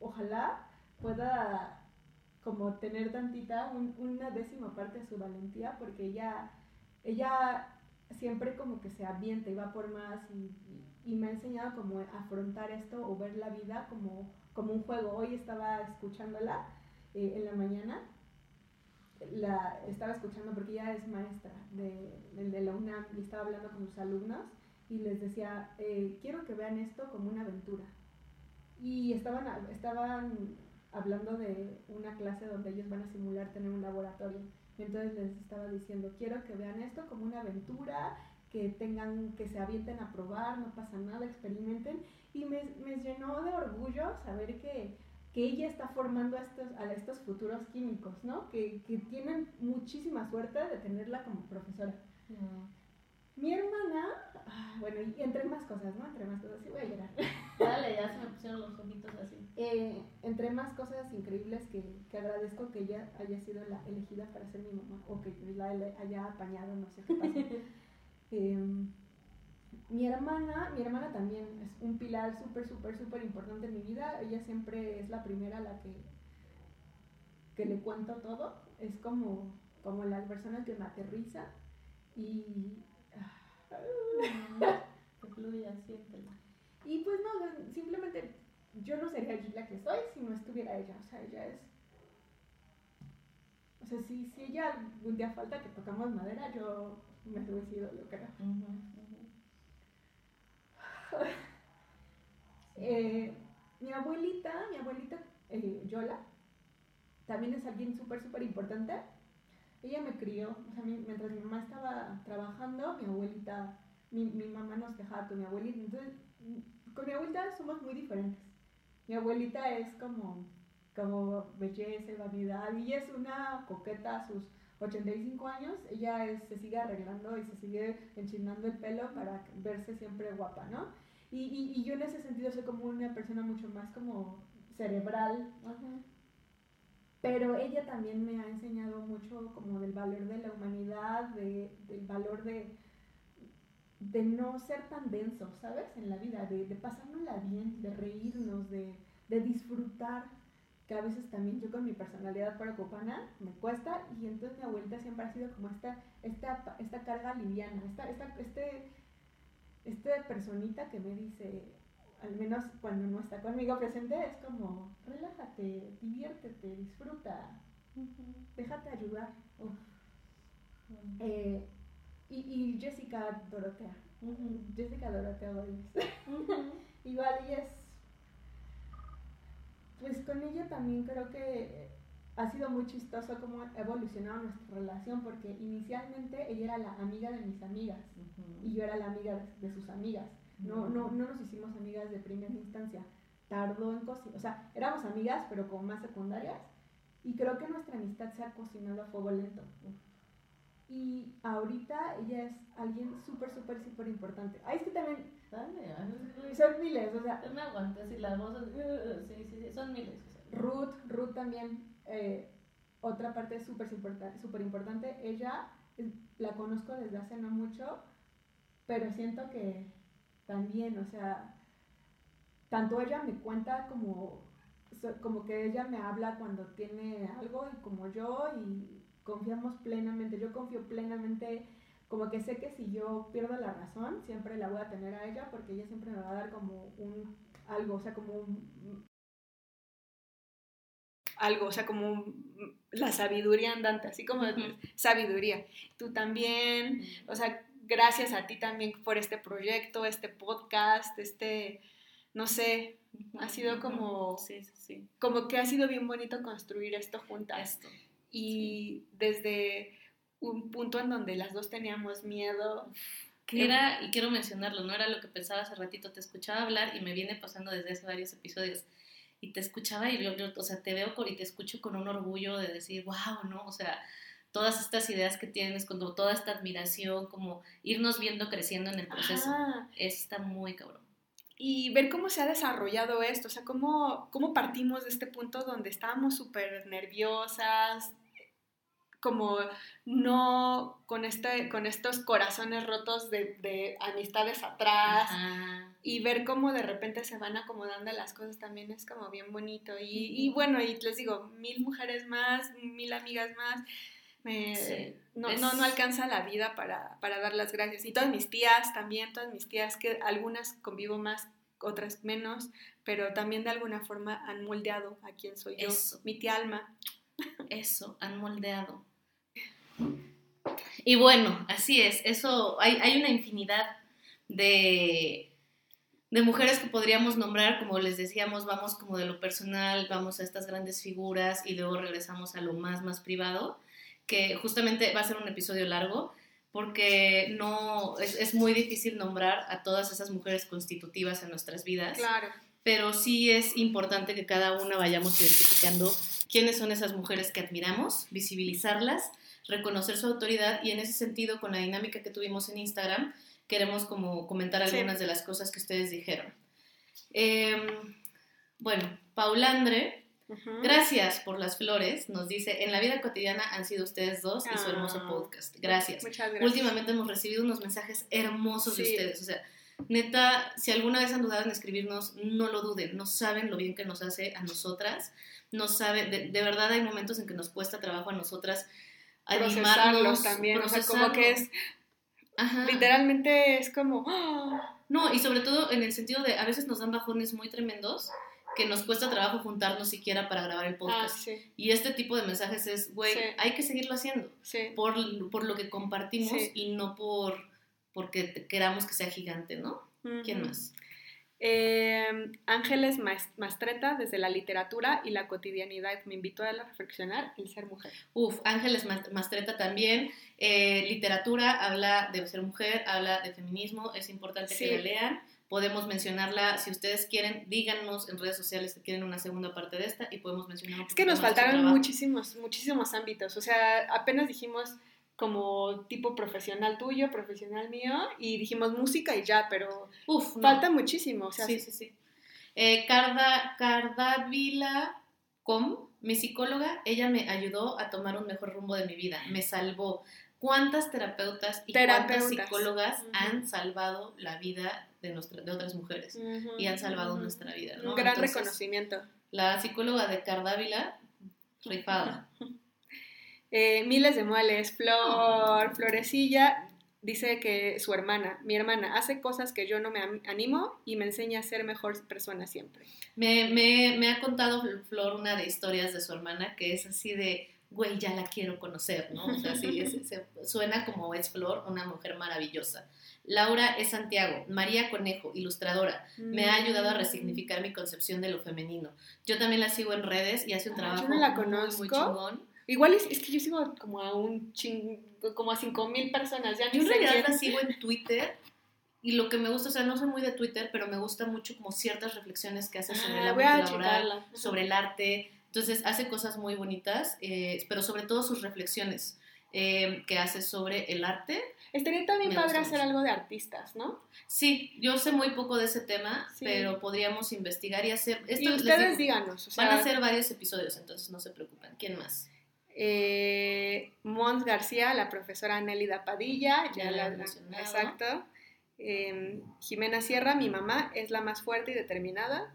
ojalá pueda como tener tantita, una décima parte de su valentía, porque ella, ella siempre como que se avienta y va por más y, me ha enseñado como afrontar esto o ver la vida como, como un juego. Hoy estaba escuchándola eh, en la mañana, la estaba escuchando porque ella es maestra de, de, la UNAM y estaba hablando con sus alumnos y les decía, eh, quiero que vean esto como una aventura y estaban, estaban hablando de una clase donde ellos van a simular tener un laboratorio. entonces les estaba diciendo, quiero que vean esto como una aventura, que tengan, que se avienten a probar, no pasa nada, experimenten. Y me, me llenó de orgullo saber que, que ella está formando a estos, a estos futuros químicos, ¿no? Que, que tienen muchísima suerte de tenerla como profesora. Mi hermana, ah, bueno, y entre más cosas, ¿no? Entre más cosas, sí voy a llorar. Dale, ya se me pusieron los ojitos así. Eh, entre más cosas increíbles que, que, agradezco que ella haya sido la elegida para ser mi mamá, o que la haya apañado, no sé qué pasa. Em, mi hermana, mi hermana también es un pilar súper, súper, súper importante en mi vida. Ella siempre es la primera a la que, que le cuento todo. Es como, como la persona que me aterriza y y pues no, simplemente yo no sería la que soy si no estuviera ella. O sea, ella es. O sea, si, si ella algún día falta que tocamos madera, yo me suicido, yo creo. eh, mi abuelita, mi abuelita eh, Yola, también es alguien súper, súper importante ella me crió, o sea, mientras mi mamá estaba trabajando, mi abuelita, mi, mi mamá nos dejaba con mi abuelita, entonces con mi abuelita somos muy diferentes. Mi abuelita es como, como belleza y vanidad, y ella es una coqueta a sus 85 años, ella se sigue arreglando y se sigue enchinando el pelo para verse siempre guapa, ¿no? Y, y, y yo en ese sentido soy como una persona mucho más como cerebral, pero ella también me ha enseñado mucho como del valor de la humanidad, de, del valor de, de no ser tan denso, ¿sabes? En la vida, de, de pasárnosla bien, de reírnos, de, de, disfrutar, que a veces también yo con mi personalidad preocupana me cuesta, y entonces mi abuelita siempre ha sido como esta, esta, esta carga liviana, esta, esta, este, esta personita que me dice, al menos cuando no está conmigo presente, es como, relájate, diviértete, disfruta, déjate ayudar. Eh, y, y, Jessica Dorotea, Jessica Dorotea Igual y es, pues con ella también creo que ha sido muy chistoso cómo ha evolucionado nuestra relación, porque inicialmente ella era la amiga de mis amigas y yo era la amiga de sus amigas no, no, no nos hicimos amigas de primera instancia. Tardó en cocinar. O sea, éramos amigas, pero como más secundarias. Y creo que nuestra amistad se ha cocinado a fuego lento. Y ahorita ella es alguien súper, súper, súper importante. Ay, es que también. Dale, son miles, o sea. Me aguantas y las voces. Sí, sí, sí, son miles. Ruth, Ruth también. Eh, otra parte súper super importante. Ella la conozco desde hace no mucho, pero siento que también, o sea, tanto ella me cuenta como, como que ella me habla cuando tiene algo y como yo y confiamos plenamente, yo confío plenamente, como que sé que si yo pierdo la razón, siempre la voy a tener a ella porque ella siempre me va a dar como un algo, o sea, como un, algo, o sea, como la sabiduría andante, así como sabiduría. Tú también, o sea, gracias a ti también por este proyecto, este podcast, este, no sé, ha sido como, sí, sí, como que ha sido bien bonito construir esto juntas. Esto y desde un punto en donde las dos teníamos miedo. Que era, y quiero mencionarlo, no era lo que pensaba hace ratito, te escuchaba hablar y me viene pasando desde hace varios episodios. Y te escuchaba y yo, o sea, te veo y te escucho con un orgullo de decir, wow, ¿no? O sea, todas estas ideas que tienes, como toda esta admiración, como irnos viendo creciendo en el proceso. está muy cabrón. Y ver cómo se ha desarrollado esto, o sea, cómo, cómo partimos de este punto donde estábamos súper nerviosas, como no con, este, con estos corazones rotos de, amistades atrás y ver cómo de repente se van acomodando las cosas también es como bien bonito. Y, bueno, y les digo, mil mujeres más, mil amigas más. No, no, no, alcanza la vida para, para dar las gracias. Y todas mis tías también, todas mis tías, que algunas convivo más, otras menos, pero también de alguna forma han moldeado a quien soy yo, mi tía Alma. Eso, han moldeado. Y bueno, así es, eso, hay, hay una infinidad de, de mujeres que podríamos nombrar, como les decíamos, vamos como de lo personal, vamos a estas grandes figuras y luego regresamos a lo más, más privado, que justamente va a ser un episodio largo, porque no, es, es muy difícil nombrar a todas esas mujeres constitutivas en nuestras vidas. Claro. Pero sí es importante que cada una vayamos identificando quiénes son esas mujeres que admiramos, visibilizarlas reconocer su autoridad y en ese sentido con la dinámica que tuvimos en Instagram queremos como comentar algunas de las cosas que ustedes dijeron. Em, bueno, Paulandre, gracias por las flores, nos dice, en la vida cotidiana han sido ustedes dos y su hermoso ah, podcast. Gracias. Muchas gracias. Últimamente hemos recibido unos mensajes hermosos de ustedes, o sea, neta, si alguna vez han dudado en escribirnos, no lo duden, no saben lo bien que nos hace a nosotras, no saben, de, de verdad hay momentos en que nos cuesta trabajo a nosotras animarlos también, o sea, como que es literalmente es como no, y sobre todo en el sentido de a veces nos dan bajones muy tremendos que nos cuesta trabajo juntarnos siquiera para grabar el ah, podcast. Y este tipo de mensajes es, güey, hay que seguirlo haciendo por, por, lo que compartimos y no por porque queramos que sea gigante, ¿no? ¿Quién más? Eh, Ángeles Mastreta, desde la literatura y la cotidianidad, me invitó a reflexionar el ser mujer. Uf, Ángeles Mastreta también. Eh, literatura habla de ser mujer, habla de feminismo, es importante que la lean. Podemos mencionarla, si ustedes quieren, díganos en redes sociales que quieren una segunda parte de esta y podemos mencionar. es que nos faltaron muchísimos, muchísimos ámbitos. O sea, apenas dijimos como tipo profesional tuyo, profesional mío, y dijimos música y ya, pero Uf, falta muchísimo. O sea, sí, sí, sí. Eh, Carda, Cardavila Com, mi psicóloga, ella me ayudó a tomar un mejor rumbo de mi vida, me salvó. ¿Cuántas terapeutas y cuántas psicólogas han salvado la vida de, nuestra, de otras mujeres y han salvado nuestra vida? Un gran reconocimiento. La psicóloga de Cardávila, rifada. Eh, miles de mueles, Flor, Florecilla, dice que su hermana, mi hermana, hace cosas que yo no me animo y me enseña a ser mejor persona siempre. Me, me, me ha contado Flor una de historias de su hermana que es así de, güey, ya la quiero conocer, ¿no? O sea, sí, suena como es Flor, una mujer maravillosa. Laura es Santiago, María Conejo, ilustradora. Me ha ayudado a mm. resignificar mi concepción de lo femenino. Yo también la sigo en redes y hace un trabajo yo la conozco. muy chingón. Igual es, es, que yo sigo como a un ching, como a cinco mil personas. Ya yo en realidad la sigo en Twitter y lo que me gusta, o sea, no soy muy de Twitter, pero me gusta mucho como ciertas reflexiones que hace sobre ah, la laboral, sobre el arte. Entonces hace cosas muy bonitas, eh, pero sobre todo sus reflexiones eh, que hace sobre el arte. Estaría también padre hacer algo de artistas, ¿no? Sí, yo sé muy poco de ese tema, pero podríamos investigar y hacer... Esto, y ustedes díganos. van a ser varios episodios, entonces no se preocupen. ¿Quién más? Eh, Mons García, la profesora Nélida Padilla, Ya ya la la, he mencionado. exacto. Eh, Jimena Sierra, mi mamá, es la más fuerte y determinada.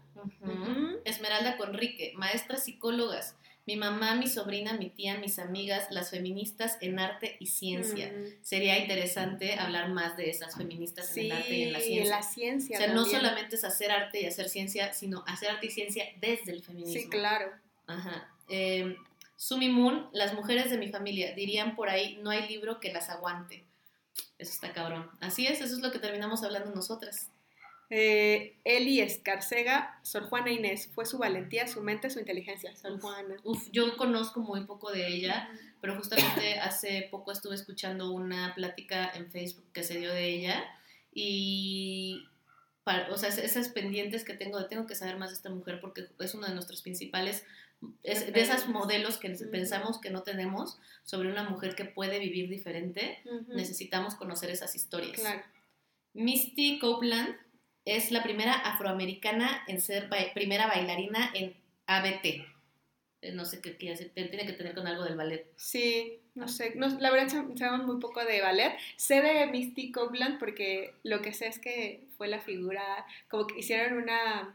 Esmeralda Conrique, maestras psicólogas. Mi mamá, mi sobrina, mi tía, mis amigas, las feministas en arte y ciencia. Sería interesante hablar más de esas feministas en el arte y en la en ciencia. la ciencia o sea, no solamente es hacer arte y hacer ciencia, sino hacer arte y ciencia desde el feminismo. Sí, claro. Ajá. Eh, Sumi Moon, las mujeres de mi familia, dirían por ahí, no hay libro que las aguante. Eso está cabrón. Así es, eso es lo que terminamos hablando nosotras. Eh, Eli Escarcega, Sor Juana Inés, fue su valentía, su mente, su inteligencia. Sor Uf. Juana. Uf, yo conozco muy poco de ella, pero justamente hace poco estuve escuchando una plática en Facebook que se dio de ella y, para- o sea, es- esas pendientes que tengo, tengo que saber más de esta mujer porque es uno de nuestros principales, es de esas modelos que pensamos que no tenemos sobre una mujer que puede vivir diferente, necesitamos conocer esas historias. Claro. Misty Copeland es la primera afroamericana en ser ba- primera bailarina en ABT. Eh, No sé qué quiere decir, tiene que tener con algo del ballet. Sí, no sé, no, la verdad sab- sabemos muy poco de ballet. Sé de Misty Copeland porque lo que sé es que fue la figura, como que hicieron una,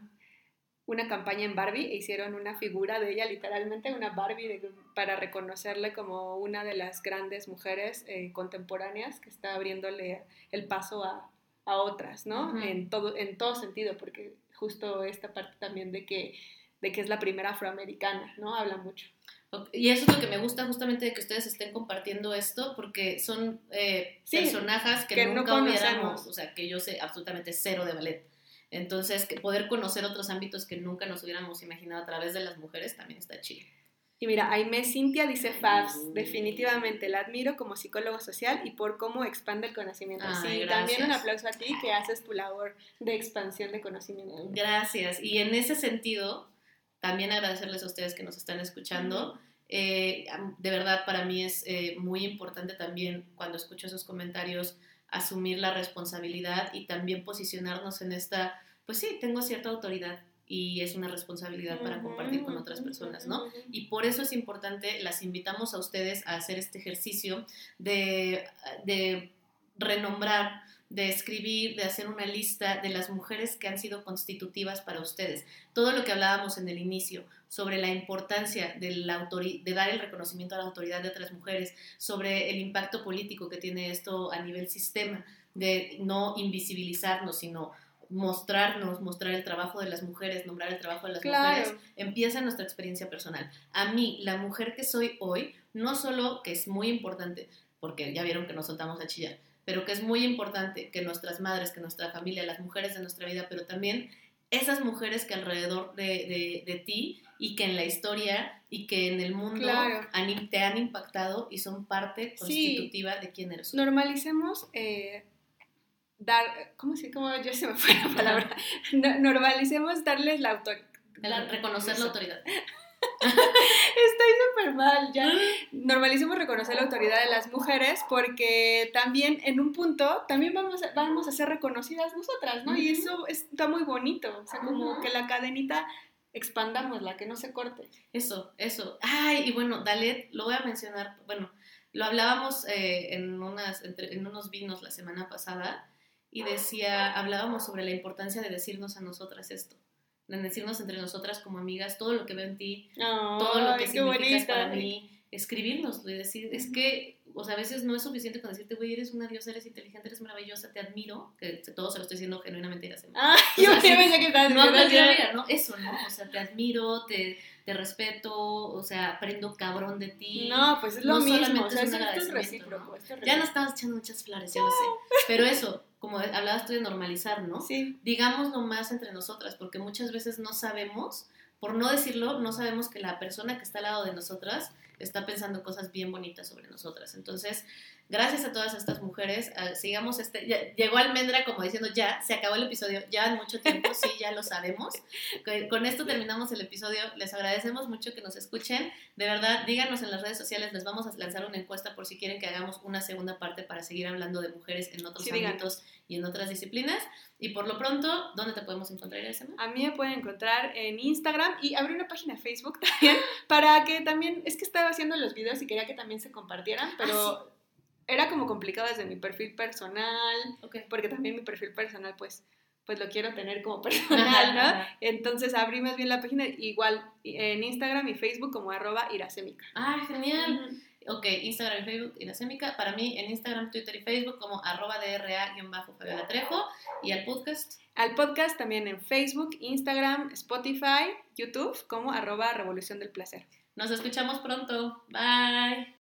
una campaña en Barbie e hicieron una figura de ella, literalmente una Barbie, de- para reconocerle como una de las grandes mujeres eh, contemporáneas que está abriéndole el paso a, a otras, ¿no? Ujú. en, todo, en todo sentido, porque justo esta parte también de que, de que es la primera afroamericana, ¿no? Habla mucho. Y eso es lo que me gusta justamente de que ustedes estén compartiendo esto, porque son eh, Sí, personajes que, que no nunca hubiéramos, conocemos. o sea, que yo sé absolutamente cero de ballet. Entonces, que poder conocer otros ámbitos que nunca nos hubiéramos imaginado a través de las mujeres también está chido. Y mira, Aime Cintia dice Fabs, definitivamente la admiro como psicólogo social y por cómo expande el conocimiento. Ay, sí, gracias. también un aplauso a ti que haces tu labor de expansión de conocimiento. Gracias. Y en ese sentido, también agradecerles a ustedes que nos están escuchando. Eh, de verdad, para mí es eh, muy importante también cuando escucho esos comentarios asumir la responsabilidad y también posicionarnos en esta, pues sí, tengo cierta autoridad y es una responsabilidad para compartir con otras personas, ¿no? Y por eso es importante, las invitamos a ustedes a hacer este ejercicio de, de renombrar, de escribir, de hacer una lista de las mujeres que han sido constitutivas para ustedes. Todo lo que hablábamos en el inicio sobre la importancia de, la de dar el reconocimiento a la autoridad de otras mujeres, sobre el impacto político que tiene esto a nivel sistema, de no invisibilizarnos, sino mostrarnos, mostrar el trabajo de las mujeres, nombrar el trabajo de las mujeres, Claro, empieza nuestra experiencia personal. A mí, la mujer que soy hoy, no solo que es muy importante, porque ya vieron que nos soltamos a chillar, pero que es muy importante que nuestras madres, que nuestra familia, las mujeres de nuestra vida, pero también esas mujeres que alrededor de, de- de ti y que en la historia y que en el mundo Claro. han- te han impactado y son parte constitutiva de quién eres. normalicemos eh, dar, ¿cómo se, cómo ya se me fue la palabra? No- normalicemos darles la autoridad. Reconocer la autoridad. Estoy súper mal, ya. Normalicemos reconocer la autoridad de las mujeres porque también en un punto también vamos a, vamos a ser reconocidas nosotras, ¿no? Y eso está muy bonito, o sea, como que la cadenita expandamosla, que no se corte. Eso, eso. Ay, y bueno, Dalet, lo voy a mencionar, bueno, lo hablábamos eh, en, unas, entre- en unos vinos la semana pasada y decía, hablábamos sobre la importancia de decirnos a nosotras esto, de decirnos entre nosotras como amigas todo lo que veo en ti, todo lo que significas para mí, escribirnos y decir, es que, o sea, a veces no es suficiente con decirte, güey, eres una diosa, eres inteligente, eres maravillosa, te admiro, que todo se lo estoy diciendo genuinamente y hacemos. Ah, O yo sea, sí. pensé que estabas No ¿no? Eso, ¿no? O sea, te admiro, te, te respeto, o sea, aprendo cabrón de ti. No, pues es lo No mismo, o sea, es un es recíproco. ¿no? es Ya nos recíproco. estamos echando muchas flores, ya lo sé. Pero eso, como hablabas tú de normalizar, ¿no? Sí, Digámoslo más entre nosotras, porque muchas veces no sabemos, por no decirlo, no sabemos que la persona que está al lado de nosotras está pensando cosas bien bonitas sobre nosotras. Entonces, gracias a todas estas mujeres, ah, sigamos este, ya- llegó Almendra como diciendo, ya, se acabó el episodio, ya mucho tiempo, sí, ya lo sabemos. Con- Con esto terminamos el episodio, les agradecemos mucho que nos escuchen, de verdad, díganos en las redes sociales, les vamos a lanzar una encuesta por si quieren que hagamos una segunda parte para seguir hablando de mujeres en otros Sí, díganos. ámbitos y en otras disciplinas. Y por lo pronto, ¿dónde te podemos encontrar, Irisema? A mí me pueden encontrar en Instagram y abrí una página de Facebook también para que también, es que estaba estaba haciendo los videos y quería que también se compartieran, pero era como complicado desde mi perfil personal, Ok. porque también mi perfil personal, pues, pues lo quiero tener como personal, ¿no? Ajá. Entonces abrí más bien la página igual en Instagram y Facebook como arroba iracémica. Ah, genial. Ok, Instagram y Facebook, Iracémica. Para mí, en Instagram, Twitter y Facebook, como arroba DRA-Fabiola Trejo. Y al podcast. Al podcast también en Facebook, Instagram, Spotify, YouTube como arroba revolución del placer. Nos escuchamos pronto. Bye.